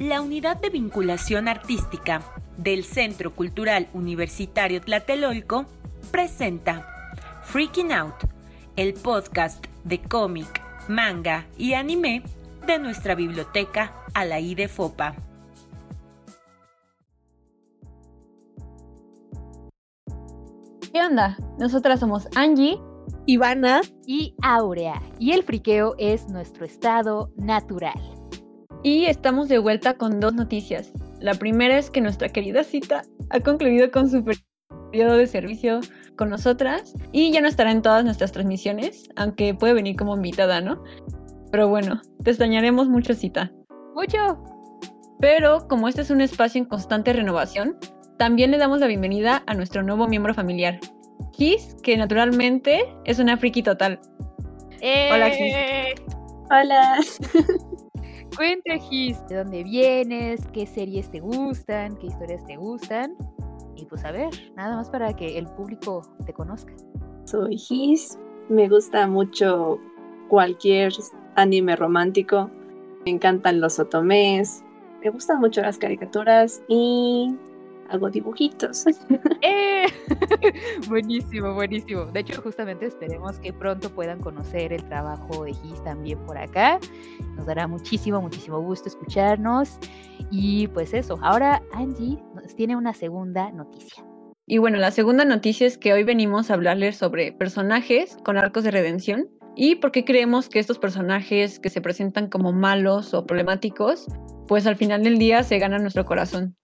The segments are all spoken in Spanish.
La Unidad de Vinculación Artística del Centro Cultural Universitario Tlatelolco presenta Freaking Out, el podcast de cómic, manga y anime de nuestra biblioteca Alaí de Fopa. ¿Qué onda? Nosotras somos Angie, Ivana y Aurea, y el friqueo es nuestro estado natural. Y estamos de vuelta con dos noticias. La primera es que nuestra querida cita ha concluido con su periodo de servicio con nosotras y ya no estará en todas nuestras transmisiones, aunque puede venir como invitada, ¿no? Pero bueno, te extrañaremos mucho, cita. Mucho. Pero como este es un espacio en constante renovación, también le damos la bienvenida a nuestro nuevo miembro familiar, Gis, que naturalmente es una friki total. Hola, Gis. Hola. Cuenta, Gis, de dónde vienes, qué series te gustan, qué historias te gustan. Y pues a ver, nada más para que el público te conozca. Soy Gis, me gusta mucho cualquier anime romántico, me encantan los otomés, me gustan mucho las caricaturas y hago dibujitos. ¡Eh! buenísimo, buenísimo. De hecho, justamente esperemos que pronto puedan conocer el trabajo de Gis también por acá. Nos dará muchísimo, muchísimo gusto escucharnos. Y pues eso, ahora Angie nos tiene una segunda noticia. Y bueno, la segunda noticia es que hoy venimos a hablarles sobre personajes con arcos de redención y por qué creemos que estos personajes que se presentan como malos o problemáticos, pues al final del día se ganan nuestro corazón.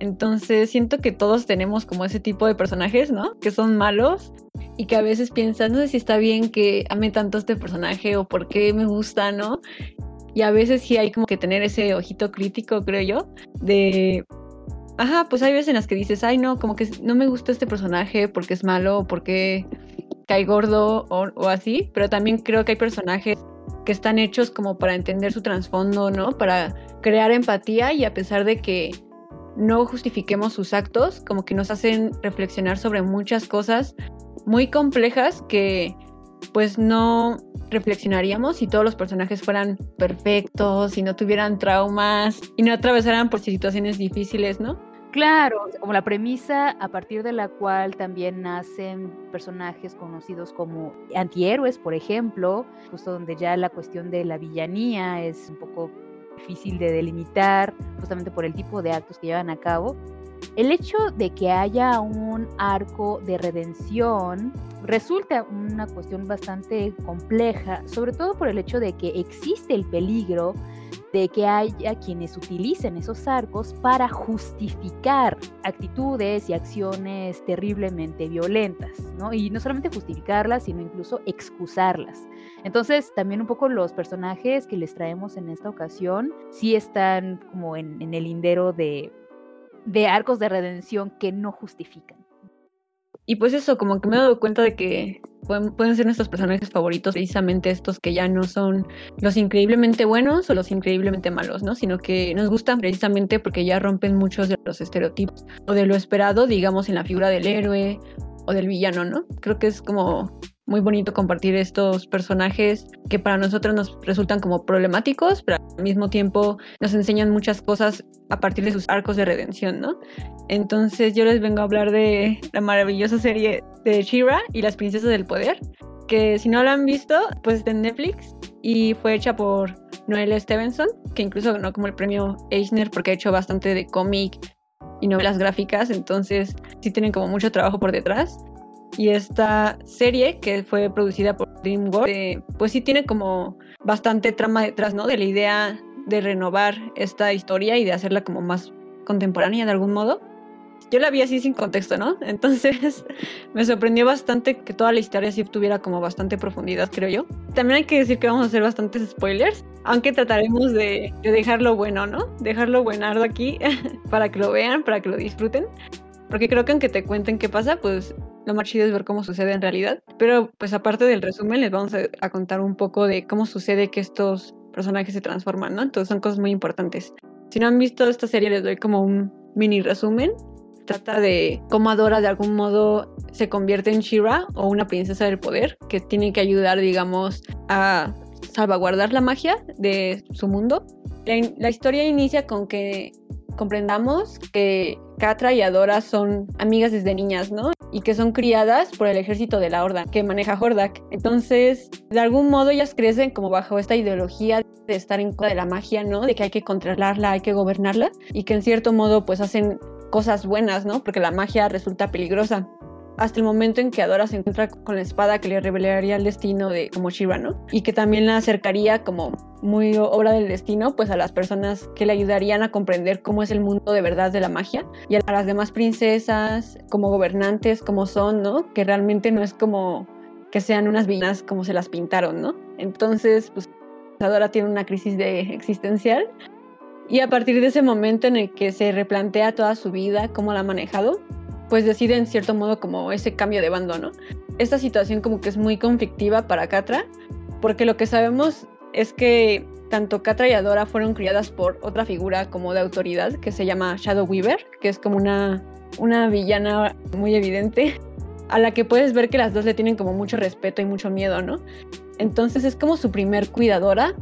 Entonces siento que todos tenemos como ese tipo de personajes, ¿no? Que son malos y que a veces piensas, no sé si está bien que ame tanto este personaje o por qué me gusta, ¿no? Y a veces sí hay como que tener ese ojito crítico, creo yo, de... Ajá, pues hay veces en las que dices, ay no, como que no me gusta este personaje porque es malo, porque cae gordo o, o así, pero también creo que hay personajes que están hechos como para entender su trasfondo, ¿no? Para crear empatía y a pesar de que no justifiquemos sus actos, como que nos hacen reflexionar sobre muchas cosas muy complejas que pues no reflexionaríamos si todos los personajes fueran perfectos, si no tuvieran traumas y no atravesaran por situaciones difíciles, ¿no? Claro, como la premisa a partir de la cual también nacen personajes conocidos como antihéroes, por ejemplo, justo donde ya la cuestión de la villanía es un poco difícil de delimitar, justamente por el tipo de actos que llevan a cabo. El hecho de que haya un arco de redención resulta una cuestión bastante compleja, sobre todo por el hecho de que existe el peligro de que haya quienes utilicen esos arcos para justificar actitudes y acciones terriblemente violentas, ¿no? Y no solamente justificarlas, sino incluso excusarlas. Entonces, también un poco los personajes que les traemos en esta ocasión sí están como en, el lindero de, de arcos de redención que no justifican. Y pues eso, como que me he dado cuenta de que pueden, ser nuestros personajes favoritos, precisamente estos que ya no son los increíblemente buenos o los increíblemente malos, ¿no? Sino que nos gustan precisamente porque ya rompen muchos de los estereotipos o de lo esperado, digamos, en la figura del héroe o del villano, ¿no? Creo que es como muy bonito compartir estos personajes que para nosotros nos resultan como problemáticos, pero al mismo tiempo nos enseñan muchas cosas a partir de sus arcos de redención, ¿no? Entonces yo les vengo a hablar de la maravillosa serie de Shira y las princesas del poder, que si no la han visto, pues está en Netflix y fue hecha por Noel Stevenson, que incluso ganó como el premio Eisner porque ha hecho bastante de cómic y novelas gráficas, entonces sí tienen como mucho trabajo por detrás. Y esta serie, que fue producida por DreamWorks, eh, pues sí tiene como bastante trama detrás, ¿no? De la idea de renovar esta historia y de hacerla como más contemporánea de algún modo. Yo la vi así sin contexto, ¿no? Entonces me sorprendió bastante que toda la historia sí tuviera como bastante profundidad, creo yo. También hay que decir que vamos a hacer bastantes spoilers, aunque trataremos de, de dejarlo bueno, ¿no? Dejarlo buenardo aquí para que lo vean, para que lo disfruten. Porque creo que aunque te cuenten qué pasa, pues lo más chido es ver cómo sucede en realidad. Pero pues aparte del resumen, les vamos a, contar un poco de cómo sucede que estos personajes se transforman, ¿no? Entonces son cosas muy importantes. Si no han visto esta serie, les doy como un mini resumen. Trata de cómo Adora de algún modo se convierte en Shira o una princesa del poder que tiene que ayudar, digamos, a salvaguardar la magia de su mundo la, historia inicia con que comprendamos que Catra y Adora son amigas desde niñas, ¿no? Y que son criadas por el ejército de la Horda, que maneja Hordak. Entonces, de algún modo ellas crecen como bajo esta ideología de estar en contra de la magia, ¿no? De que hay que controlarla, hay que gobernarla, y que en cierto modo pues hacen cosas buenas, ¿no? Porque la magia resulta peligrosa hasta el momento en que Adora se encuentra con la espada que le revelaría el destino de como Shira, ¿no? Y que también la acercaría como muy obra del destino, pues a las personas que le ayudarían a comprender cómo es el mundo de verdad de la magia y a las demás princesas como gobernantes, como son, ¿no? Que realmente no es como que sean unas villanas como se las pintaron, ¿no? Entonces, pues Adora tiene una crisis de existencial y a partir de ese momento en el que se replantea toda su vida, cómo la ha manejado, pues decide en cierto modo como ese cambio de bando, ¿no? Esta situación como que es muy conflictiva para Catra, porque lo que sabemos es que tanto Catra y Adora fueron criadas por otra figura como de autoridad que se llama Shadow Weaver, que es como una, una villana muy evidente, a la que puedes ver que las dos le tienen como mucho respeto y mucho miedo, ¿no? Entonces es como su primer cuidadora,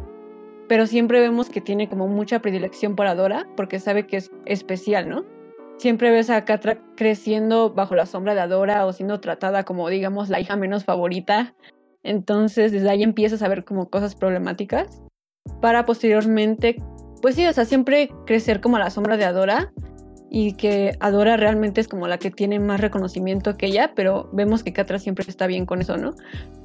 pero siempre vemos que tiene como mucha predilección por Adora porque sabe que es especial, ¿no? Siempre ves a Catra creciendo bajo la sombra de Adora o siendo tratada como, digamos, la hija menos favorita. Entonces, desde ahí empiezas a ver como cosas problemáticas para posteriormente, pues sí, o sea, siempre crecer como a la sombra de Adora y que Adora realmente es como la que tiene más reconocimiento que ella, pero vemos que Catra siempre está bien con eso, ¿no?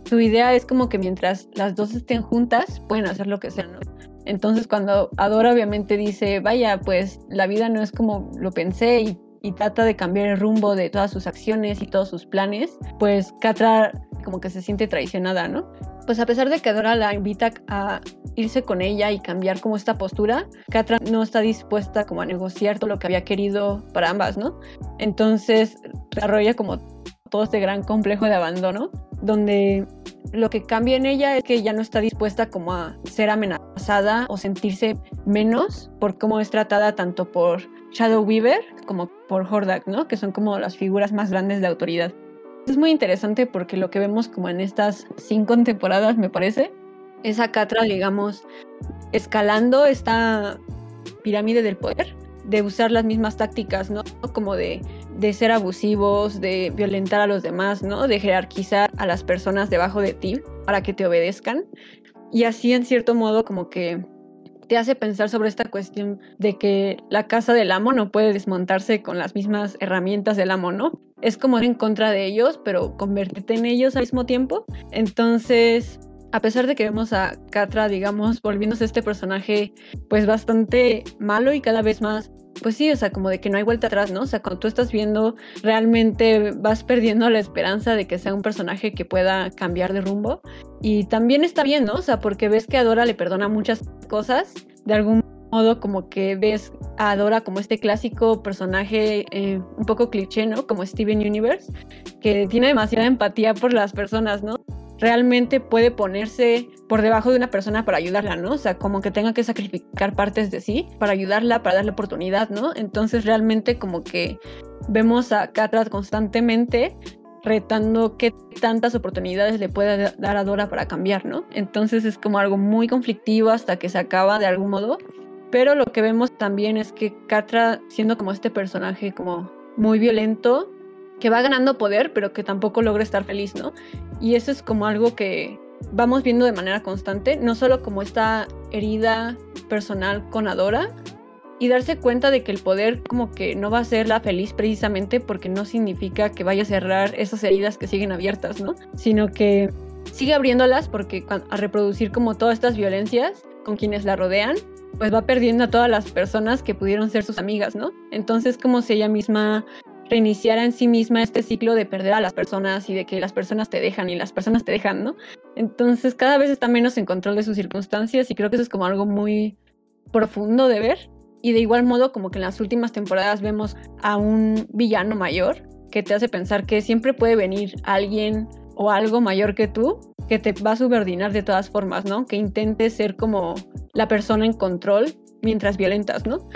Su idea es como que mientras las dos estén juntas, pueden hacer lo que sea, ¿no? Entonces cuando Adora obviamente dice, vaya, pues la vida no es como lo pensé y, trata de cambiar el rumbo de todas sus acciones y todos sus planes, pues Catra como que se siente traicionada, ¿no? Pues a pesar de que Adora la invita a irse con ella y cambiar como esta postura, Catra no está dispuesta como a negociar todo lo que había querido para ambas, ¿no? Entonces desarrolla como todo este gran complejo de abandono, donde lo que cambia en ella es que ya no está dispuesta como a ser amenazada o sentirse menos por cómo es tratada tanto por Shadow Weaver como por Hordak, ¿no? Que son como las figuras más grandes de autoridad. Es muy interesante porque lo que vemos como en estas cinco temporadas, me parece, es a Catra, digamos, escalando esta pirámide del poder, de usar las mismas tácticas, ¿no? Como de de ser abusivos, de violentar a los demás, ¿no? De jerarquizar a las personas debajo de ti para que te obedezcan. Y así en cierto modo como que te hace pensar sobre esta cuestión de que la casa del amo no puede desmontarse con las mismas herramientas del amo, ¿no? Es como ir en contra de ellos, pero convertirte en ellos al mismo tiempo. Entonces, a pesar de que vemos a Catra, digamos, volviéndose este personaje pues bastante malo y cada vez más pues sí, o sea, como de que no hay vuelta atrás, ¿no? O sea, cuando tú estás viendo, realmente vas perdiendo la esperanza de que sea un personaje que pueda cambiar de rumbo. Y también está bien, ¿no? O sea, porque ves que Adora le perdona muchas cosas, de algún modo como que ves a Adora como este clásico personaje eh, un poco cliché, ¿no? Como Steven Universe, que tiene demasiada empatía por las personas, ¿no? Realmente puede ponerse por debajo de una persona para ayudarla, ¿no? O sea, como que tenga que sacrificar partes de sí para ayudarla, para darle oportunidad, ¿no? Entonces realmente como que vemos a Catra constantemente retando qué tantas oportunidades le puede dar a Dora para cambiar, ¿no? Entonces es como algo muy conflictivo hasta que se acaba de algún modo. Pero lo que vemos también es que Catra, siendo como este personaje como muy violento, que va ganando poder, pero que tampoco logra estar feliz, ¿no? Y eso es como algo que vamos viendo de manera constante, no solo como esta herida personal con Adora, y darse cuenta de que el poder como que no va a ser feliz precisamente porque no significa que vaya a cerrar esas heridas que siguen abiertas, ¿no? Sino que sigue abriéndolas porque a reproducir como todas estas violencias con quienes la rodean, pues va perdiendo a todas las personas que pudieron ser sus amigas, ¿no? Entonces como si ella misma reiniciara en sí misma este ciclo de perder a las personas y de que las personas te dejan y las personas te dejan, ¿no? Entonces cada vez está menos en control de sus circunstancias y creo que eso es como algo muy profundo de ver. Y de igual modo como que en las últimas temporadas vemos a un villano mayor que te hace pensar que siempre puede venir alguien o algo mayor que tú que te va a subordinar de todas formas, ¿no? Que intente ser como la persona en control mientras violentas, ¿no?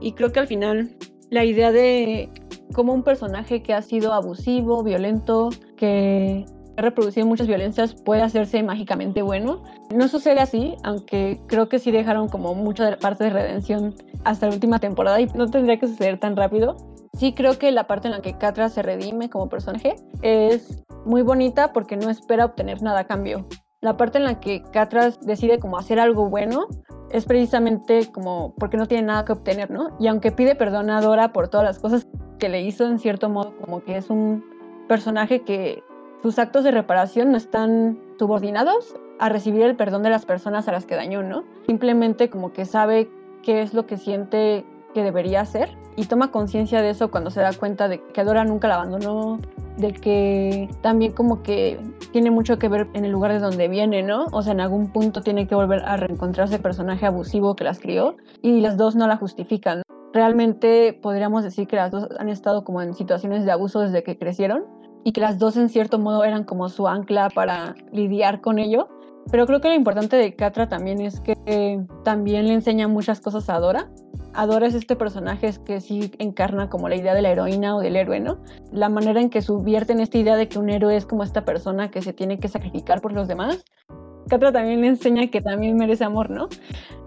Y creo que al final la idea de como un personaje que ha sido abusivo, violento, que ha reproducido muchas violencias puede hacerse mágicamente bueno. No sucede así, aunque creo que sí dejaron como mucha parte de redención hasta la última temporada y no tendría que suceder tan rápido. Sí creo que la parte en la que Catra se redime como personaje es muy bonita porque no espera obtener nada a cambio. La parte en la que Catras decide como hacer algo bueno es precisamente como porque no tiene nada que obtener, ¿no? Y aunque pide perdón a Dora por todas las cosas que le hizo, en cierto modo, como que es un personaje que sus actos de reparación no están subordinados a recibir el perdón de las personas a las que dañó, ¿no? Simplemente como que sabe qué es lo que siente que debería hacer y toma conciencia de eso cuando se da cuenta de que Dora nunca la abandonó, de que también como que tiene mucho que ver en el lugar de donde viene, ¿no? O sea, en algún punto tiene que volver a reencontrarse el personaje abusivo que las crió y las dos no la justifican. Realmente podríamos decir que las dos han estado como en situaciones de abuso desde que crecieron y que las dos en cierto modo eran como su ancla para lidiar con ello. Pero creo que lo importante de Catra también es que también le enseña muchas cosas a Dora Adora es este personaje que sí encarna como la idea de la heroína o del héroe, ¿no? La manera en que subvierte en esta idea de que un héroe es como esta persona que se tiene que sacrificar por los demás. Catra también le enseña que también merece amor, ¿no?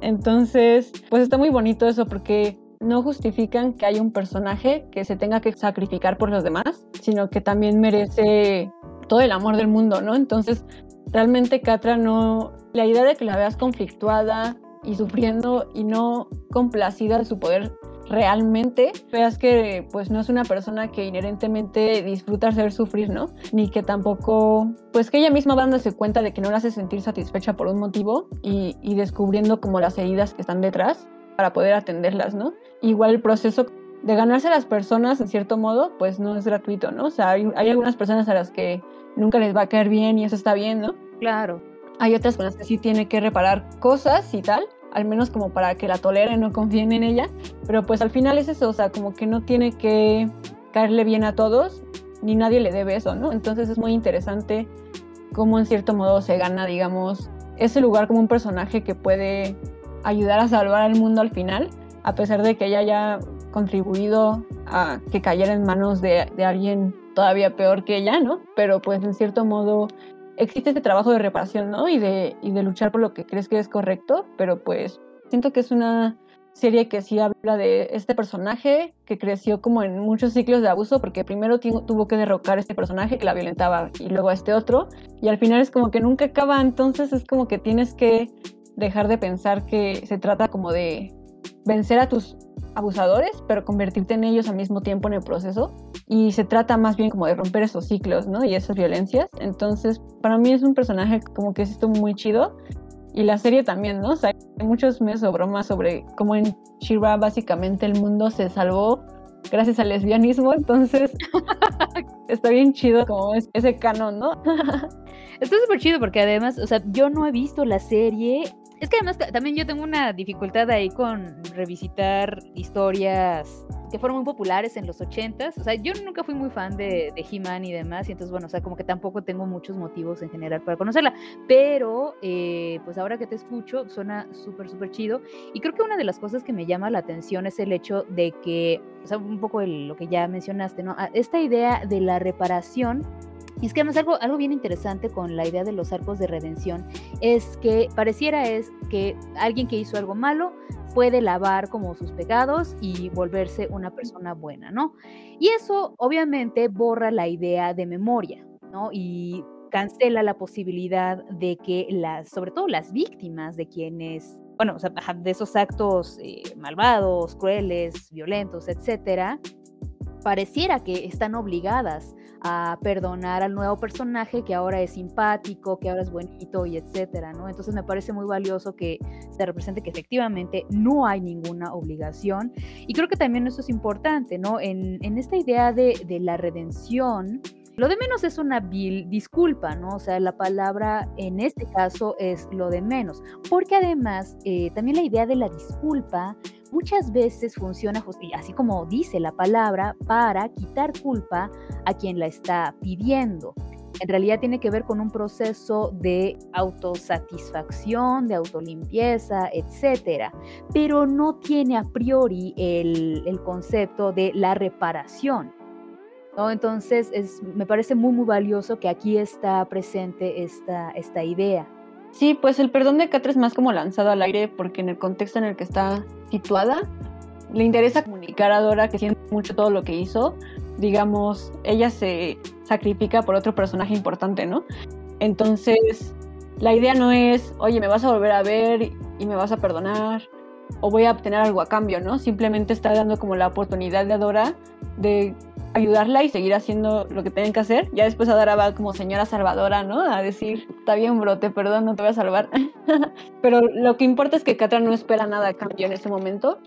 Entonces, pues está muy bonito eso porque no justifican que haya un personaje que se tenga que sacrificar por los demás, sino que también merece todo el amor del mundo, ¿no? Entonces, realmente Catra no, la idea de que la veas conflictuada, y sufriendo y no complacida de su poder realmente veas que pues no es una persona que inherentemente disfruta hacer sufrir, ¿no? Ni que tampoco, pues que ella misma va dándose cuenta de que no la hace sentir satisfecha por un motivo y, y descubriendo como las heridas que están detrás para poder atenderlas, ¿no? Igual el proceso de ganarse a las personas en cierto modo, pues no es gratuito, ¿no? O sea, hay, hay algunas personas a las que nunca les va a caer bien y eso está bien, ¿no? Claro. Hay otras con las que sí tiene que reparar cosas y tal, al menos como para que la toleren, no confíen en ella, pero pues al final es eso, o sea, como que no tiene que caerle bien a todos, ni nadie le debe eso, ¿no? Entonces es muy interesante cómo en cierto modo se gana, digamos, ese lugar como un personaje que puede ayudar a salvar al mundo al final, a pesar de que ella haya contribuido a que cayera en manos de, alguien todavía peor que ella, ¿no? Pero pues en cierto modo existe este trabajo de reparación, ¿no? Y de, y de luchar por lo que crees que es correcto, pero pues siento que es una serie que sí habla de este personaje que creció como en muchos ciclos de abuso, porque primero tuvo que derrocar a este personaje que la violentaba y luego a este otro, y al final es como que nunca acaba, entonces es como que tienes que dejar de pensar que se trata como de vencer a tus abusadores, pero convertirte en ellos al mismo tiempo en el proceso. Y se trata más bien como de romper esos ciclos, ¿no? Y esas violencias. Entonces, para mí es un personaje como que es esto muy chido. Y la serie también, ¿no? O sea, hay muchos memes o bromas sobre cómo en Shira básicamente el mundo se salvó gracias al lesbianismo. Entonces, está bien chido como es ese canon, ¿no? Está súper chido porque además, o sea, yo no he visto la serie es que además también yo tengo una dificultad ahí con revisitar historias que fueron muy populares en los ochentas. O sea, yo nunca fui muy fan de, de He-Man y demás, y entonces, bueno, o sea, como que tampoco tengo muchos motivos en general para conocerla. Pero, eh, pues ahora que te escucho, suena súper, súper chido. Y creo que una de las cosas que me llama la atención es el hecho de que, o sea, un poco lo que ya mencionaste, ¿no? Ah, esta idea de la reparación y es que además algo, algo bien interesante con la idea de los arcos de redención es que pareciera es que alguien que hizo algo malo puede lavar como sus pecados y volverse una persona buena, ¿no? Y eso obviamente borra la idea de memoria, ¿no? Y cancela la posibilidad de que las, sobre todo las víctimas de quienes, bueno, o sea, de esos actos eh, malvados, crueles, violentos, etcétera, pareciera que están obligadas a perdonar al nuevo personaje que ahora es simpático, que ahora es bonito y etcétera, ¿no? Entonces me parece muy valioso que se represente que efectivamente no hay ninguna obligación y creo que también eso es importante, ¿no? En, esta idea de, de la redención, lo de menos es una disculpa, ¿no? O sea, la palabra en este caso es lo de menos, porque además eh, también la idea de la disculpa muchas veces funciona, así como dice la palabra, para quitar culpa a quien la está pidiendo. En realidad tiene que ver con un proceso de autosatisfacción, de autolimpieza, etcétera, pero no tiene a priori el, el concepto de la reparación. Entonces, es, me parece muy, muy valioso que aquí está presente esta, esta idea. Sí, pues el perdón de Catra es más como lanzado al aire porque en el contexto en el que está situada, le interesa comunicar a Dora que siente mucho todo lo que hizo. Digamos, ella se sacrifica por otro personaje importante, ¿no? Entonces, la idea no es, oye, me vas a volver a ver y me vas a perdonar o voy a obtener algo a cambio, ¿no? Simplemente está dando como la oportunidad de Dora de ayudarla y seguir haciendo lo que tienen que hacer. Ya después Adora va como señora salvadora, ¿no? A decir, está bien, bro, te perdono, no te voy a salvar. Pero lo que importa es que Catra no espera nada a cambio en ese momento.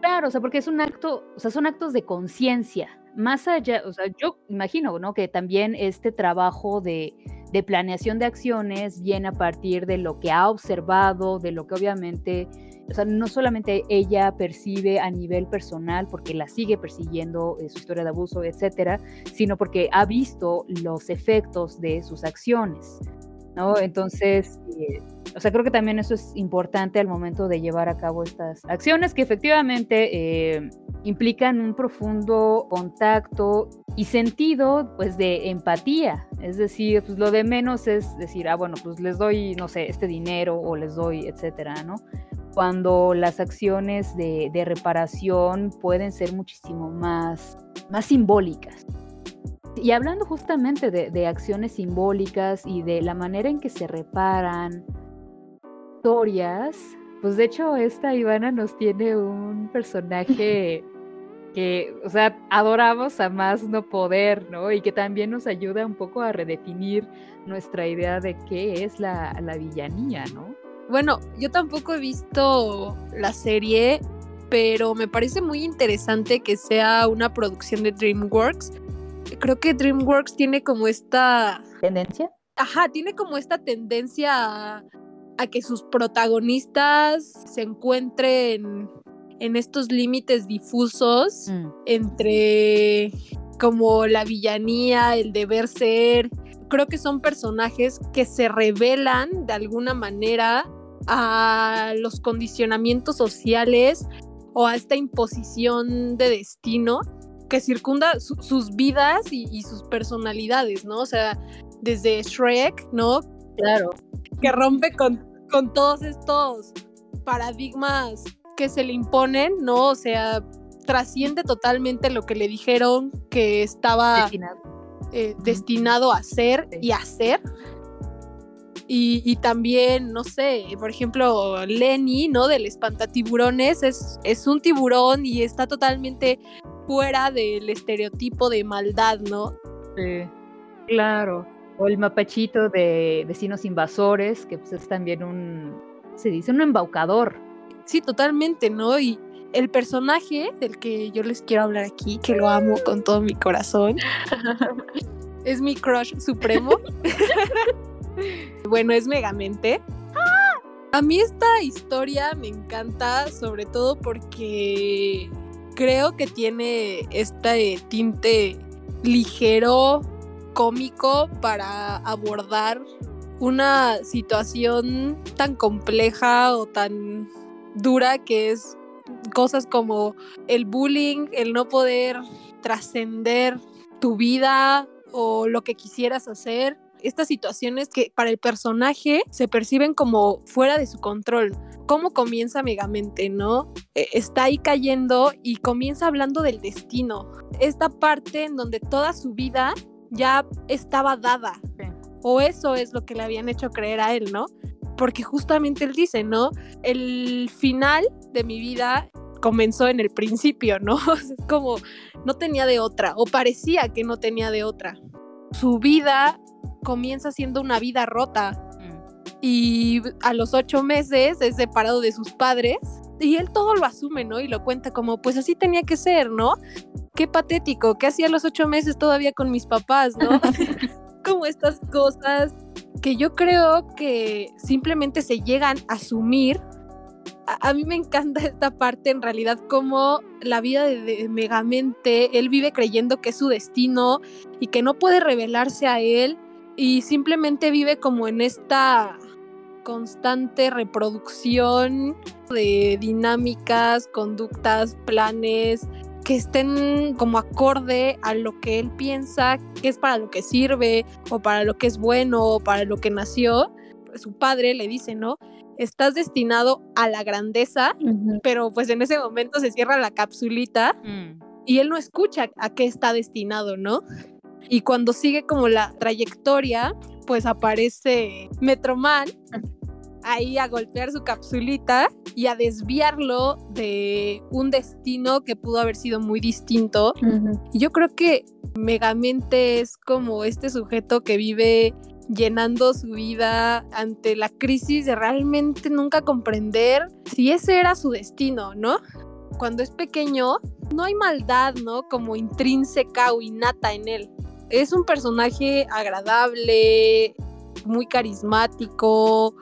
Claro, o sea, porque es un acto, o sea, son actos de conciencia. Más allá, o sea, yo imagino, ¿no? Que también este trabajo de, de planeación de acciones viene a partir de lo que ha observado, de lo que obviamente o sea, no solamente ella percibe a nivel personal porque la sigue persiguiendo su historia de abuso, etcétera, sino porque ha visto los efectos de sus acciones. ¿no? Entonces, eh, o sea, creo que también eso es importante al momento de llevar a cabo estas acciones que efectivamente eh, implican un profundo contacto y sentido, pues, de empatía. Es decir, pues lo de menos es decir, ah, bueno, pues les doy, no sé, este dinero o les doy, etcétera, ¿no? cuando las acciones de, reparación pueden ser muchísimo más, más simbólicas. Y hablando justamente de, acciones simbólicas y de la manera en que se reparan historias, pues de hecho esta Ivana nos tiene un personaje que, o sea, adoramos a más no poder, ¿no? Y que también nos ayuda un poco a redefinir nuestra idea de qué es la, la villanía, ¿no? Bueno, yo tampoco he visto la serie, pero me parece muy interesante que sea una producción de DreamWorks. Creo que DreamWorks tiene como esta... ¿Tendencia? Ajá, tiene como esta tendencia a, que sus protagonistas se encuentren en estos límites difusos mm. entre como la villanía, el deber ser. Creo que son personajes que se revelan de alguna manera a los condicionamientos sociales o a esta imposición de destino que circunda sus vidas y, sus personalidades, ¿no? O sea, desde Shrek, ¿no? Claro. Que rompe con, con todos estos paradigmas que se le imponen, ¿no? O sea, trasciende totalmente lo que le dijeron que estaba destinado, eh, a ser y a hacer. Y, también, no sé, por ejemplo, Lenny, ¿no? Del espantatiburones, es, es un tiburón y está totalmente fuera del estereotipo de maldad, ¿no? Sí, claro. O el mapachito de vecinos invasores, que pues es también un, se dice, un embaucador. Sí, totalmente, ¿no? Y el personaje del que yo les quiero hablar aquí, que lo amo con todo mi corazón, es mi crush supremo. bueno, es Megamente. A mí esta historia me encanta, sobre todo porque creo que tiene este tinte ligero, cómico para abordar una situación tan compleja o tan dura que es cosas como el bullying, el no poder trascender tu vida o lo que quisieras hacer estas situaciones que para el personaje se perciben como fuera de su control. ¿Cómo comienza Megamente, no? E, está ahí cayendo y comienza hablando del destino. Esta parte en donde toda su vida ya estaba dada. O eso es lo que le habían hecho creer a él, ¿no? Porque justamente él dice, ¿no? El final de mi vida comenzó en el principio, ¿no? Es como no tenía de otra, o parecía que no tenía de otra. Su vida comienza siendo una vida rota mm. y a los ocho meses es separado de sus padres y él todo lo asume, ¿no? Y lo cuenta como, pues así tenía que ser, ¿no? Qué patético, ¿qué hacía los ocho meses todavía con mis papás, ¿no? como estas cosas que yo creo que simplemente se llegan a asumir. A, mí me encanta esta parte, en realidad, como la vida de, de, Megamente, él vive creyendo que es su destino y que no puede revelarse a él y simplemente vive como en esta constante reproducción de dinámicas, conductas, planes que estén como acorde a lo que él piensa que es para lo que sirve o para lo que es bueno o para lo que nació. Pues su padre le dice, ¿no? Estás destinado a la grandeza, pero pues en ese momento se cierra la capsulita Mm. y él no escucha a qué está destinado, ¿no? Y cuando sigue como la trayectoria, pues aparece Metroman ahí a golpear su capsulita y a desviarlo de un destino que pudo haber sido muy distinto. Y yo creo que Megamente es como este sujeto que vive llenando su vida ante la crisis de realmente nunca comprender si ese era su destino, ¿no? Cuando es pequeño, no hay maldad, ¿no? Como intrínseca o innata en él. Es un personaje agradable, muy carismático,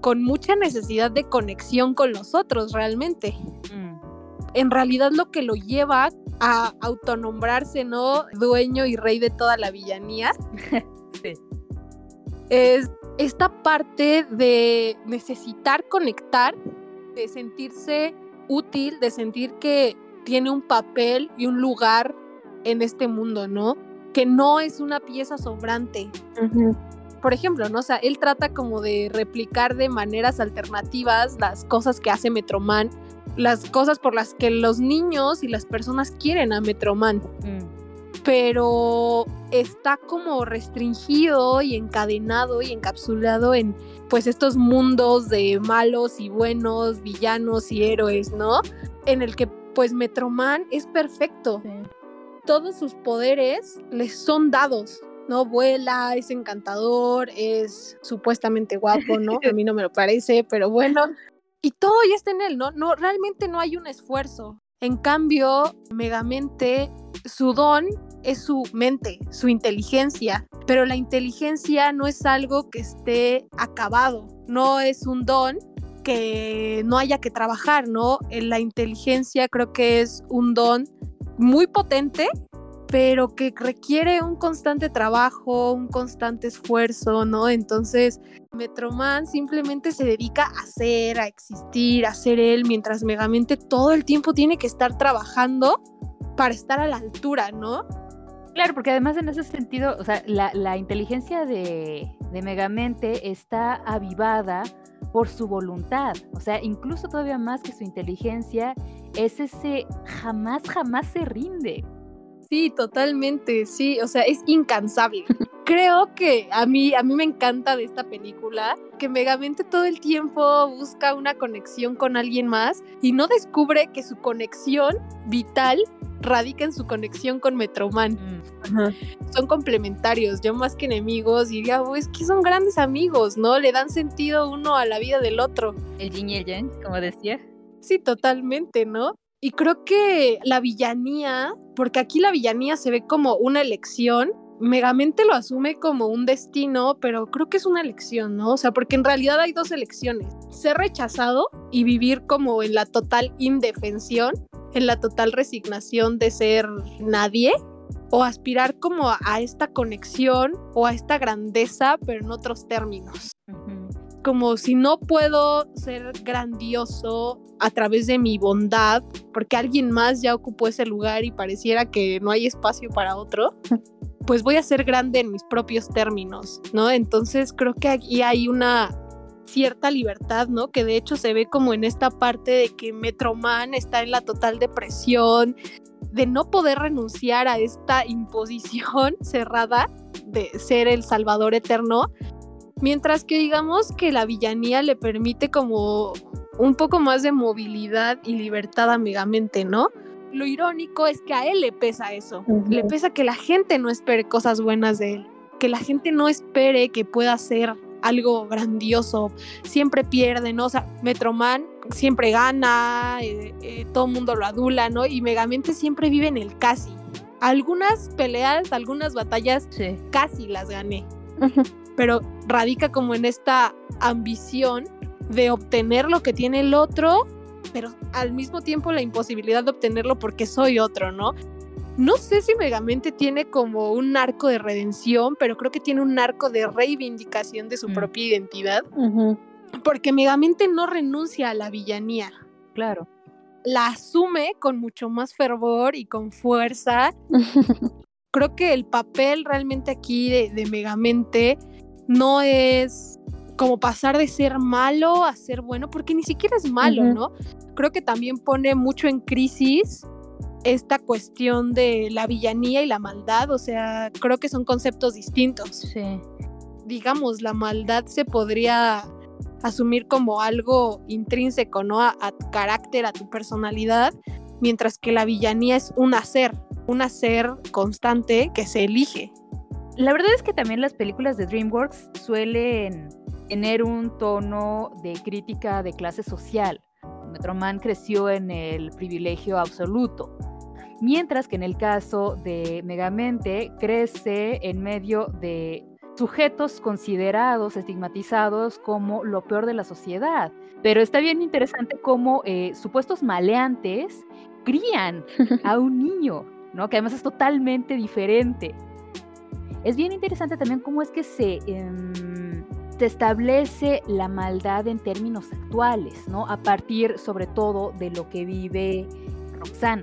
con mucha necesidad de conexión con los otros realmente. Mm. En realidad lo que lo lleva a autonombrarse, ¿no? Dueño y rey de toda la villanía. Sí. Es esta parte de necesitar conectar, de sentirse útil, de sentir que tiene un papel y un lugar en este mundo, ¿no? Que no es una pieza sobrante. Por ejemplo, ¿no? O sea, él trata como de replicar de maneras alternativas las cosas que hace Metroman, las cosas por las que los niños y las personas quieren a Metroman Mm. pero está como restringido y encadenado y encapsulado en pues estos mundos de malos y buenos, villanos y héroes, ¿no? En el que pues Metroman es perfecto. Todos sus poderes les son dados, ¿no? Vuela, es encantador, es supuestamente guapo, ¿no? A mí no me lo parece, pero bueno. Y todo ya está en él, ¿no? No, realmente no hay un esfuerzo. En cambio, Megamente, su don es su mente, su inteligencia, pero la inteligencia no es algo que esté acabado, no es un don que no haya que trabajar, ¿no? En La inteligencia creo que es un don muy potente, pero que requiere un constante trabajo, un constante esfuerzo, ¿no? Entonces, Metroman simplemente se dedica a ser, a existir, a ser él, mientras Megamente todo el tiempo tiene que estar trabajando para estar a la altura, ¿no? Claro, porque además en ese sentido, o sea, la, inteligencia de, de Megamente está avivada por su voluntad. O sea, incluso todavía más que su inteligencia, es ese jamás, jamás se rinde. Sí, totalmente, sí, o sea, es incansable. Creo que a mí, a mí me encanta de esta película que Megamente todo el tiempo busca una conexión con alguien más y no descubre que su conexión vital radica en su conexión con Metroman. Mm. Son complementarios, yo más que enemigos diría, "Oh, es que son grandes amigos, ¿no? Le dan sentido uno a la vida del otro. El yin y el yang, como decía. Sí, totalmente, ¿no? Y creo que la villanía, porque aquí la villanía se ve como una elección, Megamente lo asume como un destino, pero creo que es una elección, ¿no? O sea, porque en realidad hay dos elecciones, ser rechazado y vivir como en la total indefensión, en la total resignación de ser nadie, o aspirar como a, esta conexión o a esta grandeza, pero en otros términos. Como si no puedo ser grandioso a través de mi bondad, porque alguien más ya ocupó ese lugar y pareciera que no hay espacio para otro, pues voy a ser grande en mis propios términos, ¿no? Entonces creo que aquí hay una cierta libertad, ¿no? Que de hecho se ve como en esta parte de que Metroman está en la total depresión, de no poder renunciar a esta imposición cerrada de ser el salvador eterno, Mientras que digamos que la villanía le permite como un poco más de movilidad y libertad a Megamente, ¿no? Lo irónico es que a él le pesa eso. Le pesa que la gente no espere cosas buenas de él. Que la gente no espere que pueda ser algo grandioso. Siempre pierde, ¿no? O sea, Metroman siempre gana, eh, eh, todo el mundo lo adula, ¿no? Y Megamente siempre vive en el casi. Algunas peleas, algunas batallas Sí. casi las gané pero radica como en esta ambición de obtener lo que tiene el otro, pero al mismo tiempo la imposibilidad de obtenerlo porque soy otro, ¿no? No sé si Megamente tiene como un arco de redención, pero creo que tiene un arco de reivindicación de su Mm. propia identidad, porque Megamente no renuncia a la villanía. Claro. la asume con mucho más fervor y con fuerza. Creo que el papel realmente aquí de, de Megamente no es como pasar de ser malo a ser bueno, porque ni siquiera es malo. ¿no? Creo que también pone mucho en crisis esta cuestión de la villanía y la maldad, o sea, creo que son conceptos distintos. Sí. Digamos, la maldad se podría asumir como algo intrínseco, ¿no? A, a tu carácter, a tu personalidad, mientras que la villanía es un hacer, un hacer constante que se elige. La verdad es que también las películas de DreamWorks suelen tener un tono de crítica de clase social. Metroman creció en el privilegio absoluto, mientras que en el caso de Megamente crece en medio de sujetos considerados, estigmatizados como lo peor de la sociedad. Pero está bien interesante cómo eh, supuestos maleantes crían a un niño, ¿no? Que además es totalmente diferente. Es bien interesante también cómo es que se, se establece la maldad en términos actuales, ¿no? A partir sobre todo de lo que vive Roxanne.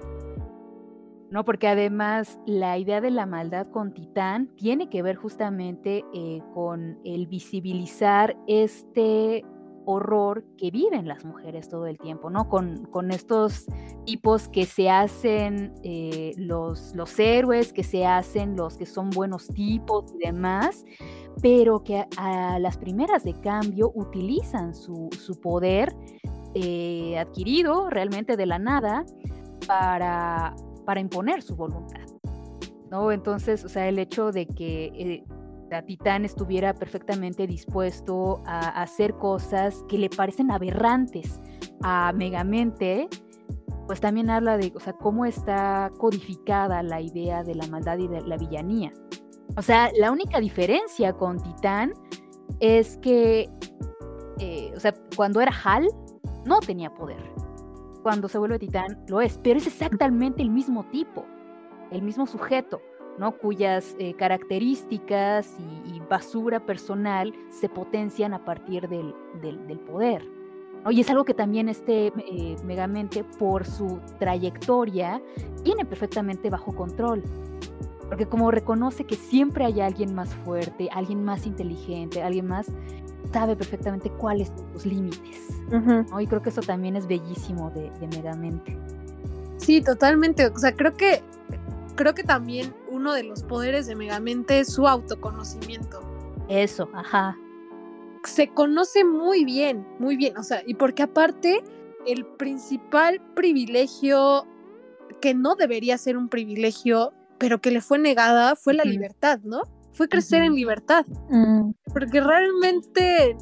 ¿no? Porque además la idea de la maldad con Titán tiene que ver justamente eh, con el visibilizar este horror que viven las mujeres todo el tiempo, ¿no? Con, con estos tipos que se hacen eh, los, los héroes, que se hacen los que son buenos tipos y demás, pero que a, las primeras de cambio utilizan su, su poder eh, adquirido realmente de la nada para, para imponer su voluntad. ¿no? Entonces, o sea, el hecho de que eh, Titán estuviera perfectamente dispuesto a, hacer cosas que le parecen aberrantes a Megamente, pues también habla de, o sea, cómo está codificada la idea de la maldad y de la villanía. O sea, la única diferencia con Titán es que, eh, o sea, cuando era Hal, no tenía poder. Cuando se vuelve Titán, lo es, pero es exactamente el mismo tipo, el mismo sujeto. ¿No? cuyas eh, características y, y, basura personal se potencian a partir del, del, del poder. ¿no? Y es algo que también este eh, Megamente, por su trayectoria, tiene perfectamente bajo control. Porque como reconoce que siempre hay alguien más fuerte, alguien más inteligente, alguien más, sabe perfectamente cuáles son sus límites. Uh -huh. ¿no? Y creo que eso también es bellísimo de, de Megamente. Sí, totalmente. O sea, creo que creo que también uno de los poderes de Megamente es su autoconocimiento. Eso, ajá. Se conoce muy bien, muy bien, o sea, y porque aparte el principal privilegio que no debería ser un privilegio, pero que le fue negada fue la libertad, ¿no? Fue crecer en libertad. -huh. Porque realmente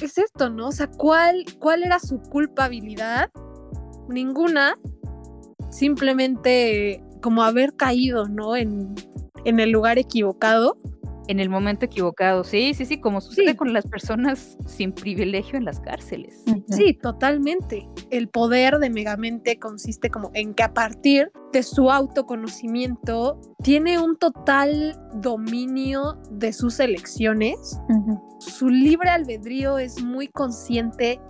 es esto, ¿no? O sea, ¿cuál, ¿cuál era su culpabilidad? Ninguna. Simplemente como haber caído, ¿no? En, en, el lugar equivocado. En el momento equivocado, sí, sí, sí, como sucede sí. con las personas sin privilegio en las cárceles. Sí, totalmente. El poder de Megamente consiste como en que a partir de su autoconocimiento tiene un total dominio de sus elecciones. Uh -huh. Su libre albedrío es muy consciente.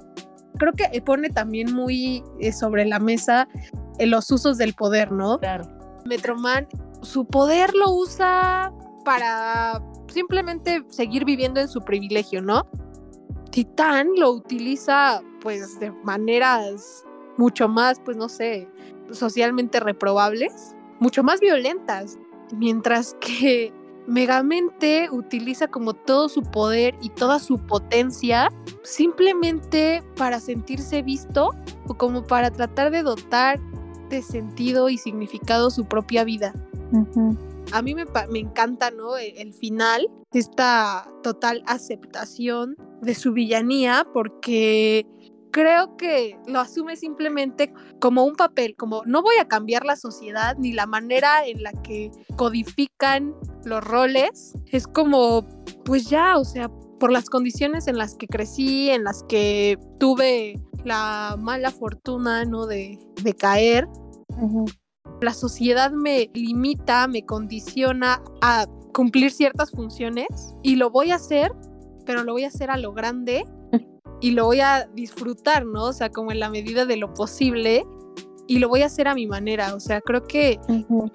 Creo que pone también muy eh, sobre la mesa eh, los usos del poder, ¿no? Claro. Metroman, su poder lo usa para simplemente seguir viviendo en su privilegio, ¿no? Titán lo utiliza pues de maneras mucho más, pues no sé, socialmente reprobables, mucho más violentas, mientras que Megamente utiliza como todo su poder y toda su potencia simplemente para sentirse visto o como para tratar de dotar de sentido y significado su propia vida. Uh -huh. A mí me, me, encanta, ¿no? El, el, final, esta total aceptación de su villanía, porque creo que lo asume simplemente como un papel, como no voy a cambiar la sociedad ni la manera en la que codifican los roles. Es como, pues ya, o sea, por las condiciones en las que crecí, en las que tuve la mala fortuna, ¿no? De, de caer. Uh -huh. La sociedad me limita, me condiciona a cumplir ciertas funciones y lo voy a hacer, pero lo voy a hacer a lo grande y lo voy a disfrutar, ¿no? O sea, como en la medida de lo posible y lo voy a hacer a mi manera. O sea, creo que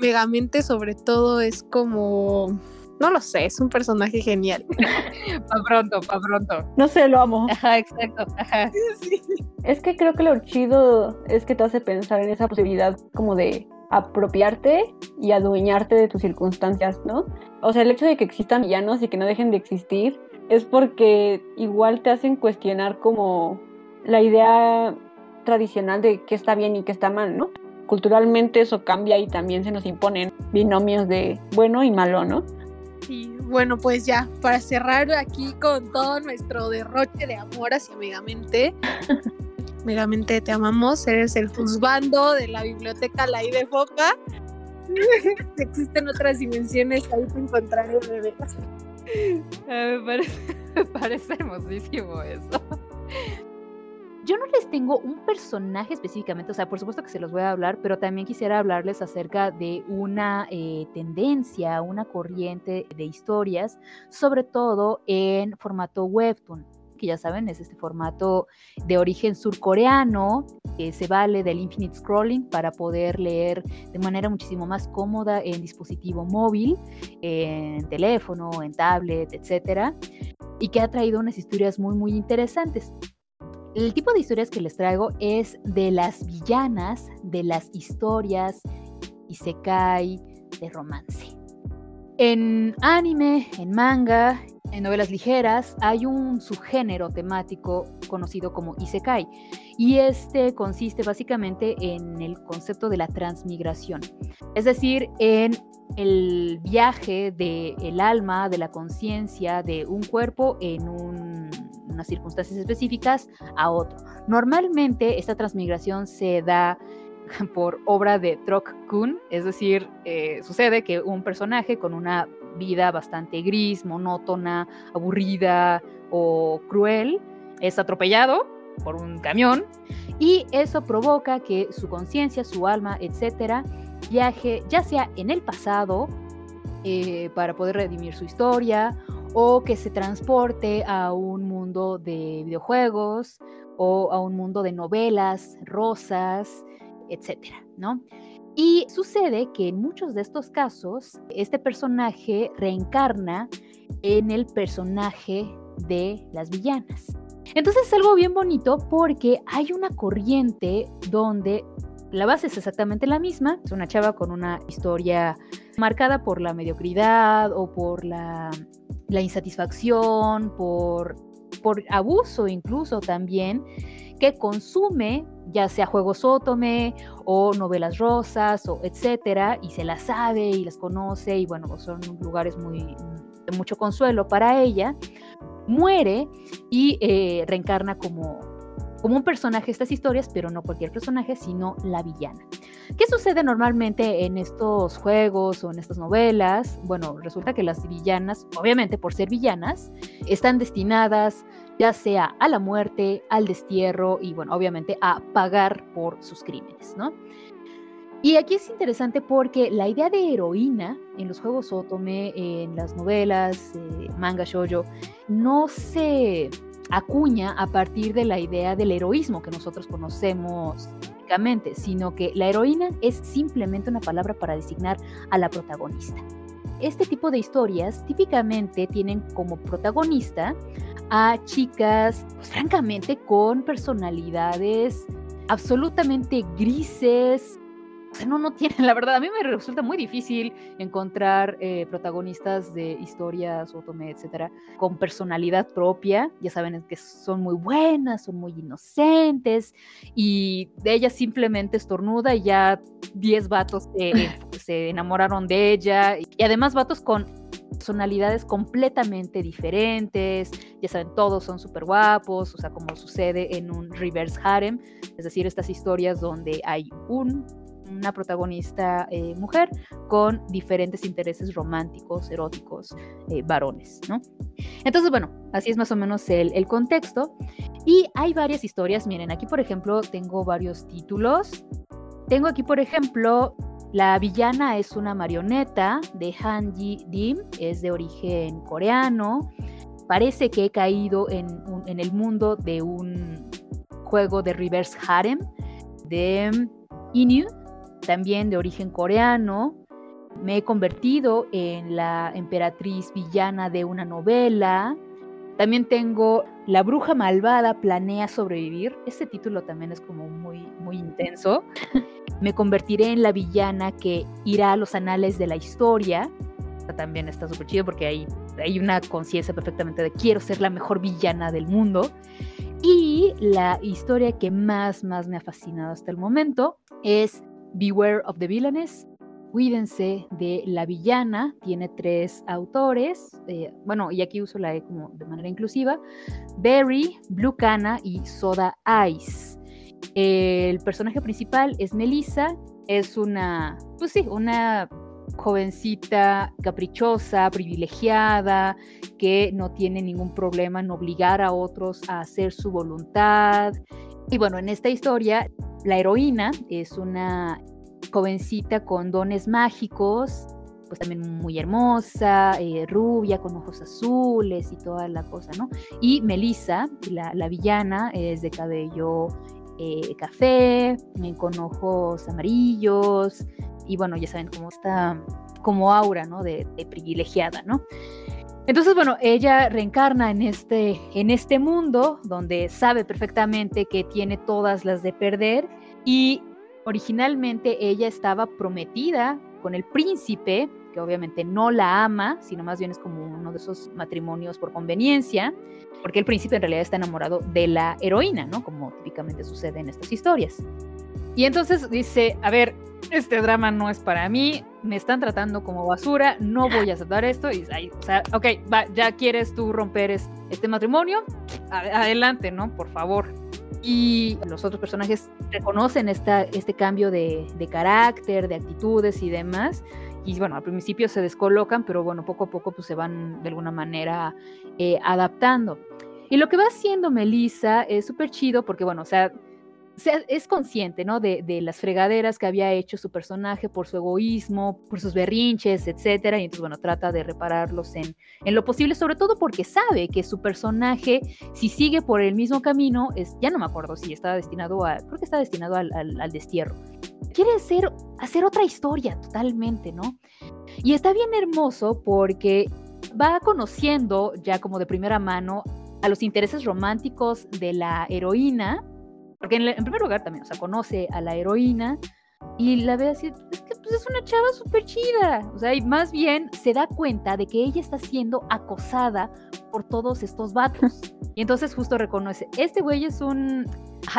Megamente sobre todo es como no lo sé, es un personaje genial. pa' pronto, pa' pronto. No sé, lo amo. Ajá, exacto. Ajá. Es que creo que lo chido es que te hace pensar en esa posibilidad como de apropiarte y adueñarte de tus circunstancias, ¿no? O sea, el hecho de que existan villanos y que no dejen de existir es porque igual te hacen cuestionar como la idea tradicional de qué está bien y qué está mal, ¿no? Culturalmente eso cambia y también se nos imponen binomios de bueno y malo, ¿no? Y bueno, pues ya, para cerrar aquí con todo nuestro derroche de amor hacia Megamente. Megamente, te amamos, eres el juzbando de la biblioteca La I de Foca. Existen otras dimensiones, ahí te encontraré, bebé. me, parece, me parece hermosísimo eso yo no les tengo un personaje específicamente, o sea, por supuesto que se los voy a hablar, pero también quisiera hablarles acerca de una eh, tendencia, una corriente de historias, sobre todo en formato webtoon que ya saben es este formato de origen surcoreano que se vale del infinite scrolling para poder leer de manera muchísimo más cómoda en dispositivo móvil, en teléfono, en tablet, etcétera, y que ha traído unas historias muy muy interesantes. El tipo de historias que les traigo es de las villanas de las historias y de romance. En anime, en manga, en novelas ligeras, hay un subgénero temático conocido como isekai. Y este consiste básicamente en el concepto de la transmigración. Es decir, en el viaje del alma, de la conciencia de un cuerpo en unas circunstancias específicas a otro. Normalmente esta transmigración se da por obra de Trok Kun, es decir, eh, sucede que un personaje con una vida bastante gris, monótona, aburrida o cruel es atropellado por un camión y eso provoca que su conciencia, su alma, etcétera, viaje ya sea en el pasado eh, para poder redimir su historia o que se transporte a un mundo de videojuegos o a un mundo de novelas, rosas, etcétera, ¿no? Y sucede que en muchos de estos casos, este personaje reencarna en el personaje de las villanas. Entonces es algo bien bonito porque hay una corriente donde la base es exactamente la misma. Es una chava con una historia marcada por la mediocridad o por la, insatisfacción, por, por abuso incluso también, que consume ya sea juegos ótome o novelas rosas o etcétera, y se las sabe y las conoce y bueno, son lugares muy de mucho consuelo para ella, muere y eh, reencarna como, como un personaje estas historias, pero no cualquier personaje, sino la villana. ¿Qué sucede normalmente en estos juegos o en estas novelas? Bueno, resulta que las villanas, obviamente por ser villanas, están destinadas ya sea a la muerte, al destierro y bueno, obviamente a pagar por sus crímenes, ¿no? Y aquí es interesante porque la idea de heroína en los juegos Otome, en las novelas, eh, manga shoujo, no se acuña a partir de la idea del heroísmo que nosotros conocemos típicamente, sino que la heroína es simplemente una palabra para designar a la protagonista. Este tipo de historias típicamente tienen como protagonista a chicas, pues, francamente, con personalidades absolutamente grises, no, no tienen, la verdad, a mí me resulta muy difícil encontrar eh, protagonistas de historias, otome, etcétera, con personalidad propia. Ya saben que son muy buenas, son muy inocentes, y de ella simplemente estornuda y ya 10 vatos se enamoraron de ella. Y además, vatos con personalidades completamente diferentes, ya saben, todos son súper guapos, o sea, como sucede en un reverse harem, es decir, estas historias donde hay un una protagonista eh, mujer con diferentes intereses románticos, eróticos, eh, varones, ¿no? Entonces, bueno, así es más o menos el, el contexto. Y hay varias historias, miren, aquí por ejemplo tengo varios títulos. Tengo aquí, por ejemplo, la villana es una marioneta de Hanji Dim, es de origen coreano. Parece que he caído en, en el mundo de un juego de reverse harem de Inu, también de origen coreano. Me he convertido en la emperatriz villana de una novela. También tengo La bruja malvada planea sobrevivir. Este título también es como muy, muy intenso. Me convertiré en la villana que irá a los anales de la historia. También está súper chido porque hay, hay una conciencia perfectamente de quiero ser la mejor villana del mundo. Y la historia que más, más me ha fascinado hasta el momento es Beware of the Villainess. Cuídense de la villana. Tiene tres autores. Eh, bueno, y aquí uso la E como de manera inclusiva. Berry, Blue Cana y Soda Ice. El personaje principal es Melissa. Es una, pues sí, una jovencita caprichosa, privilegiada, que no tiene ningún problema en obligar a otros a hacer su voluntad. Y bueno, en esta historia, la heroína es una jovencita con dones mágicos, pues también muy hermosa, eh, rubia, con ojos azules y toda la cosa, ¿no? Y Melissa, la, la villana, es de cabello eh, café, eh, con ojos amarillos, y bueno, ya saben cómo está, como aura, ¿no? De, privilegiada, ¿no? Entonces, bueno, ella reencarna en este, en este mundo donde sabe perfectamente que tiene todas las de perder y originalmente ella estaba prometida con el príncipe, que obviamente no la ama, sino más bien es como uno de esos matrimonios por conveniencia, porque el príncipe en realidad está enamorado de la heroína, ¿no? Como típicamente sucede en estas historias. Y entonces dice, a ver, este drama no es para mí, me están tratando como basura, no voy a aceptar esto. Y, o sea, ok, va, ya quieres tú romper este, matrimonio, adelante, ¿no? Por favor. Y los otros personajes reconocen esta, este cambio de, carácter, de actitudes y demás. Y bueno, al principio se descolocan, pero bueno, poco a poco pues se van de alguna manera eh, adaptando. Y lo que va haciendo Melissa es súper chido porque, bueno, o sea, es consciente, ¿no? De, las fregaderas que había hecho su personaje por su egoísmo, por sus berrinches, etcétera, y entonces, bueno, trata de repararlos en, en lo posible, sobre todo porque sabe que su personaje, si sigue por el mismo camino, es, ya no me acuerdo si estaba destinado a, creo que está destinado al, al, destierro. Quiere hacer, hacer otra historia totalmente, ¿no? Y está bien hermoso porque va conociendo ya como de primera mano a los intereses románticos de la heroína, porque en, primer lugar también, o sea, conoce a la heroína y la ve así, es que pues, es una chava súper chida. O sea, y más bien se da cuenta de que ella está siendo acosada por todos estos vatos. Y entonces justo reconoce, este güey es un,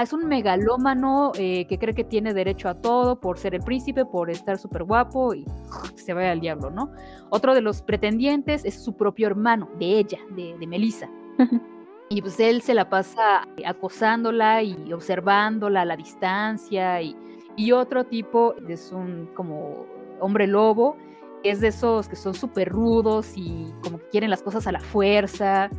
es un megalómano eh, que cree que tiene derecho a todo por ser el príncipe, por estar súper guapo y se vaya al diablo, ¿no? Otro de los pretendientes es su propio hermano, de ella, de, de Melissa. Y pues él se la pasa acosándola y observándola a la distancia. Y, y otro tipo es un como hombre lobo, es de esos que son súper rudos y como que quieren las cosas a la fuerza.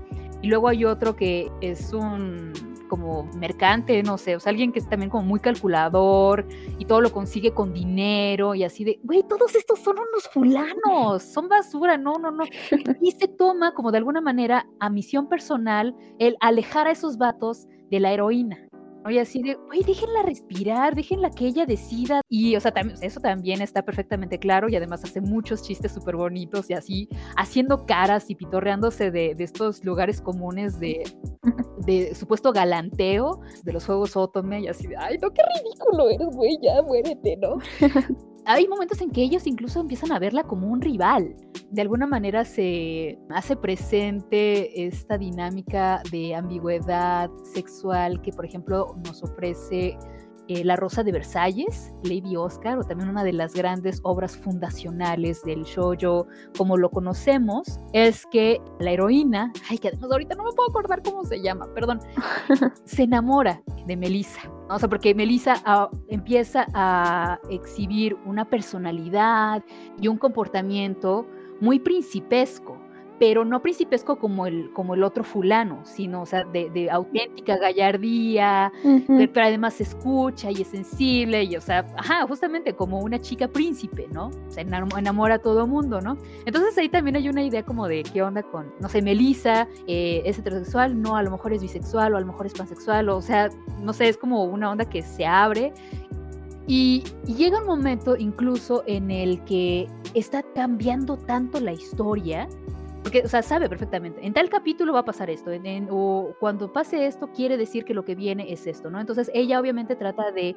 Y luego hay otro que es un como mercante, no sé, o sea, alguien que es también como muy calculador y todo lo consigue con dinero y así de, güey, todos estos son unos fulanos, son basura, no, no, no. Y se toma como de alguna manera a misión personal el alejar a esos vatos de la heroína. Oye, así de, güey, déjenla respirar, déjenla que ella decida. Y, o sea, eso también está perfectamente claro y además hace muchos chistes súper bonitos y así, haciendo caras y pitorreándose de, de estos lugares comunes de, de supuesto galanteo de los juegos Otome y así de, ay, no, qué ridículo eres, güey, ya muérete, ¿no? Hay momentos en que ellos incluso empiezan a verla como un rival. De alguna manera se hace presente esta dinámica de ambigüedad sexual que, por ejemplo, nos ofrece eh, La Rosa de Versalles, Lady Oscar, o también una de las grandes obras fundacionales del shoujo como lo conocemos, es que la heroína, ay, que además ahorita no me puedo acordar cómo se llama, perdón, se enamora de Melissa. O sea, porque Melissa ah, empieza a exhibir una personalidad y un comportamiento muy principesco pero no principesco como el, como el otro fulano, sino, o sea, de, auténtica gallardía, pero, además se escucha y es sensible, y, o sea, ajá, justamente como una chica príncipe, ¿no? O sea, enamora a todo mundo, ¿no? Entonces ahí también hay una idea como de qué onda con, no sé, Melissa, eh, es heterosexual, no, a lo mejor es bisexual, o a lo mejor es pansexual, o sea, no sé, es como una onda que se abre Y, llega un momento incluso en el que está cambiando tanto la historia, porque, o sea, sabe perfectamente, en tal capítulo va a pasar esto, o cuando pase esto quiere decir que lo que viene es esto, ¿no? Entonces ella obviamente trata de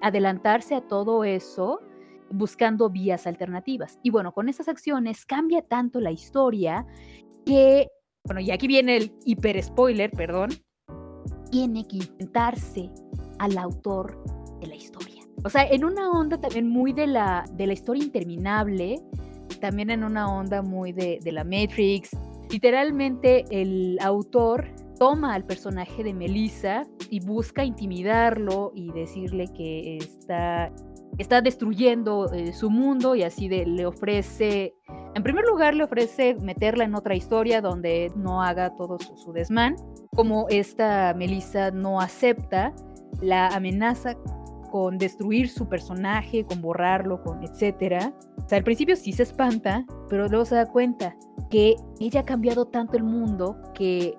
adelantarse a todo eso buscando vías alternativas. Y bueno, con esas acciones cambia tanto la historia que, bueno, y aquí viene el hiper spoiler, perdón, tiene que intentarse al autor de la historia. O sea, en una onda también muy de la, de la historia interminable, también en una onda muy de, la Matrix. Literalmente el autor toma al personaje de Melissa y busca intimidarlo y decirle que está está destruyendo eh, su mundo y así le ofrece, en primer lugar le ofrece meterla en otra historia donde no haga todo su, desmán. Como esta Melissa no acepta, la amenaza con destruir su personaje, con borrarlo, con etcétera. O sea, al principio sí se espanta, pero luego se da cuenta que ella ha cambiado tanto el mundo que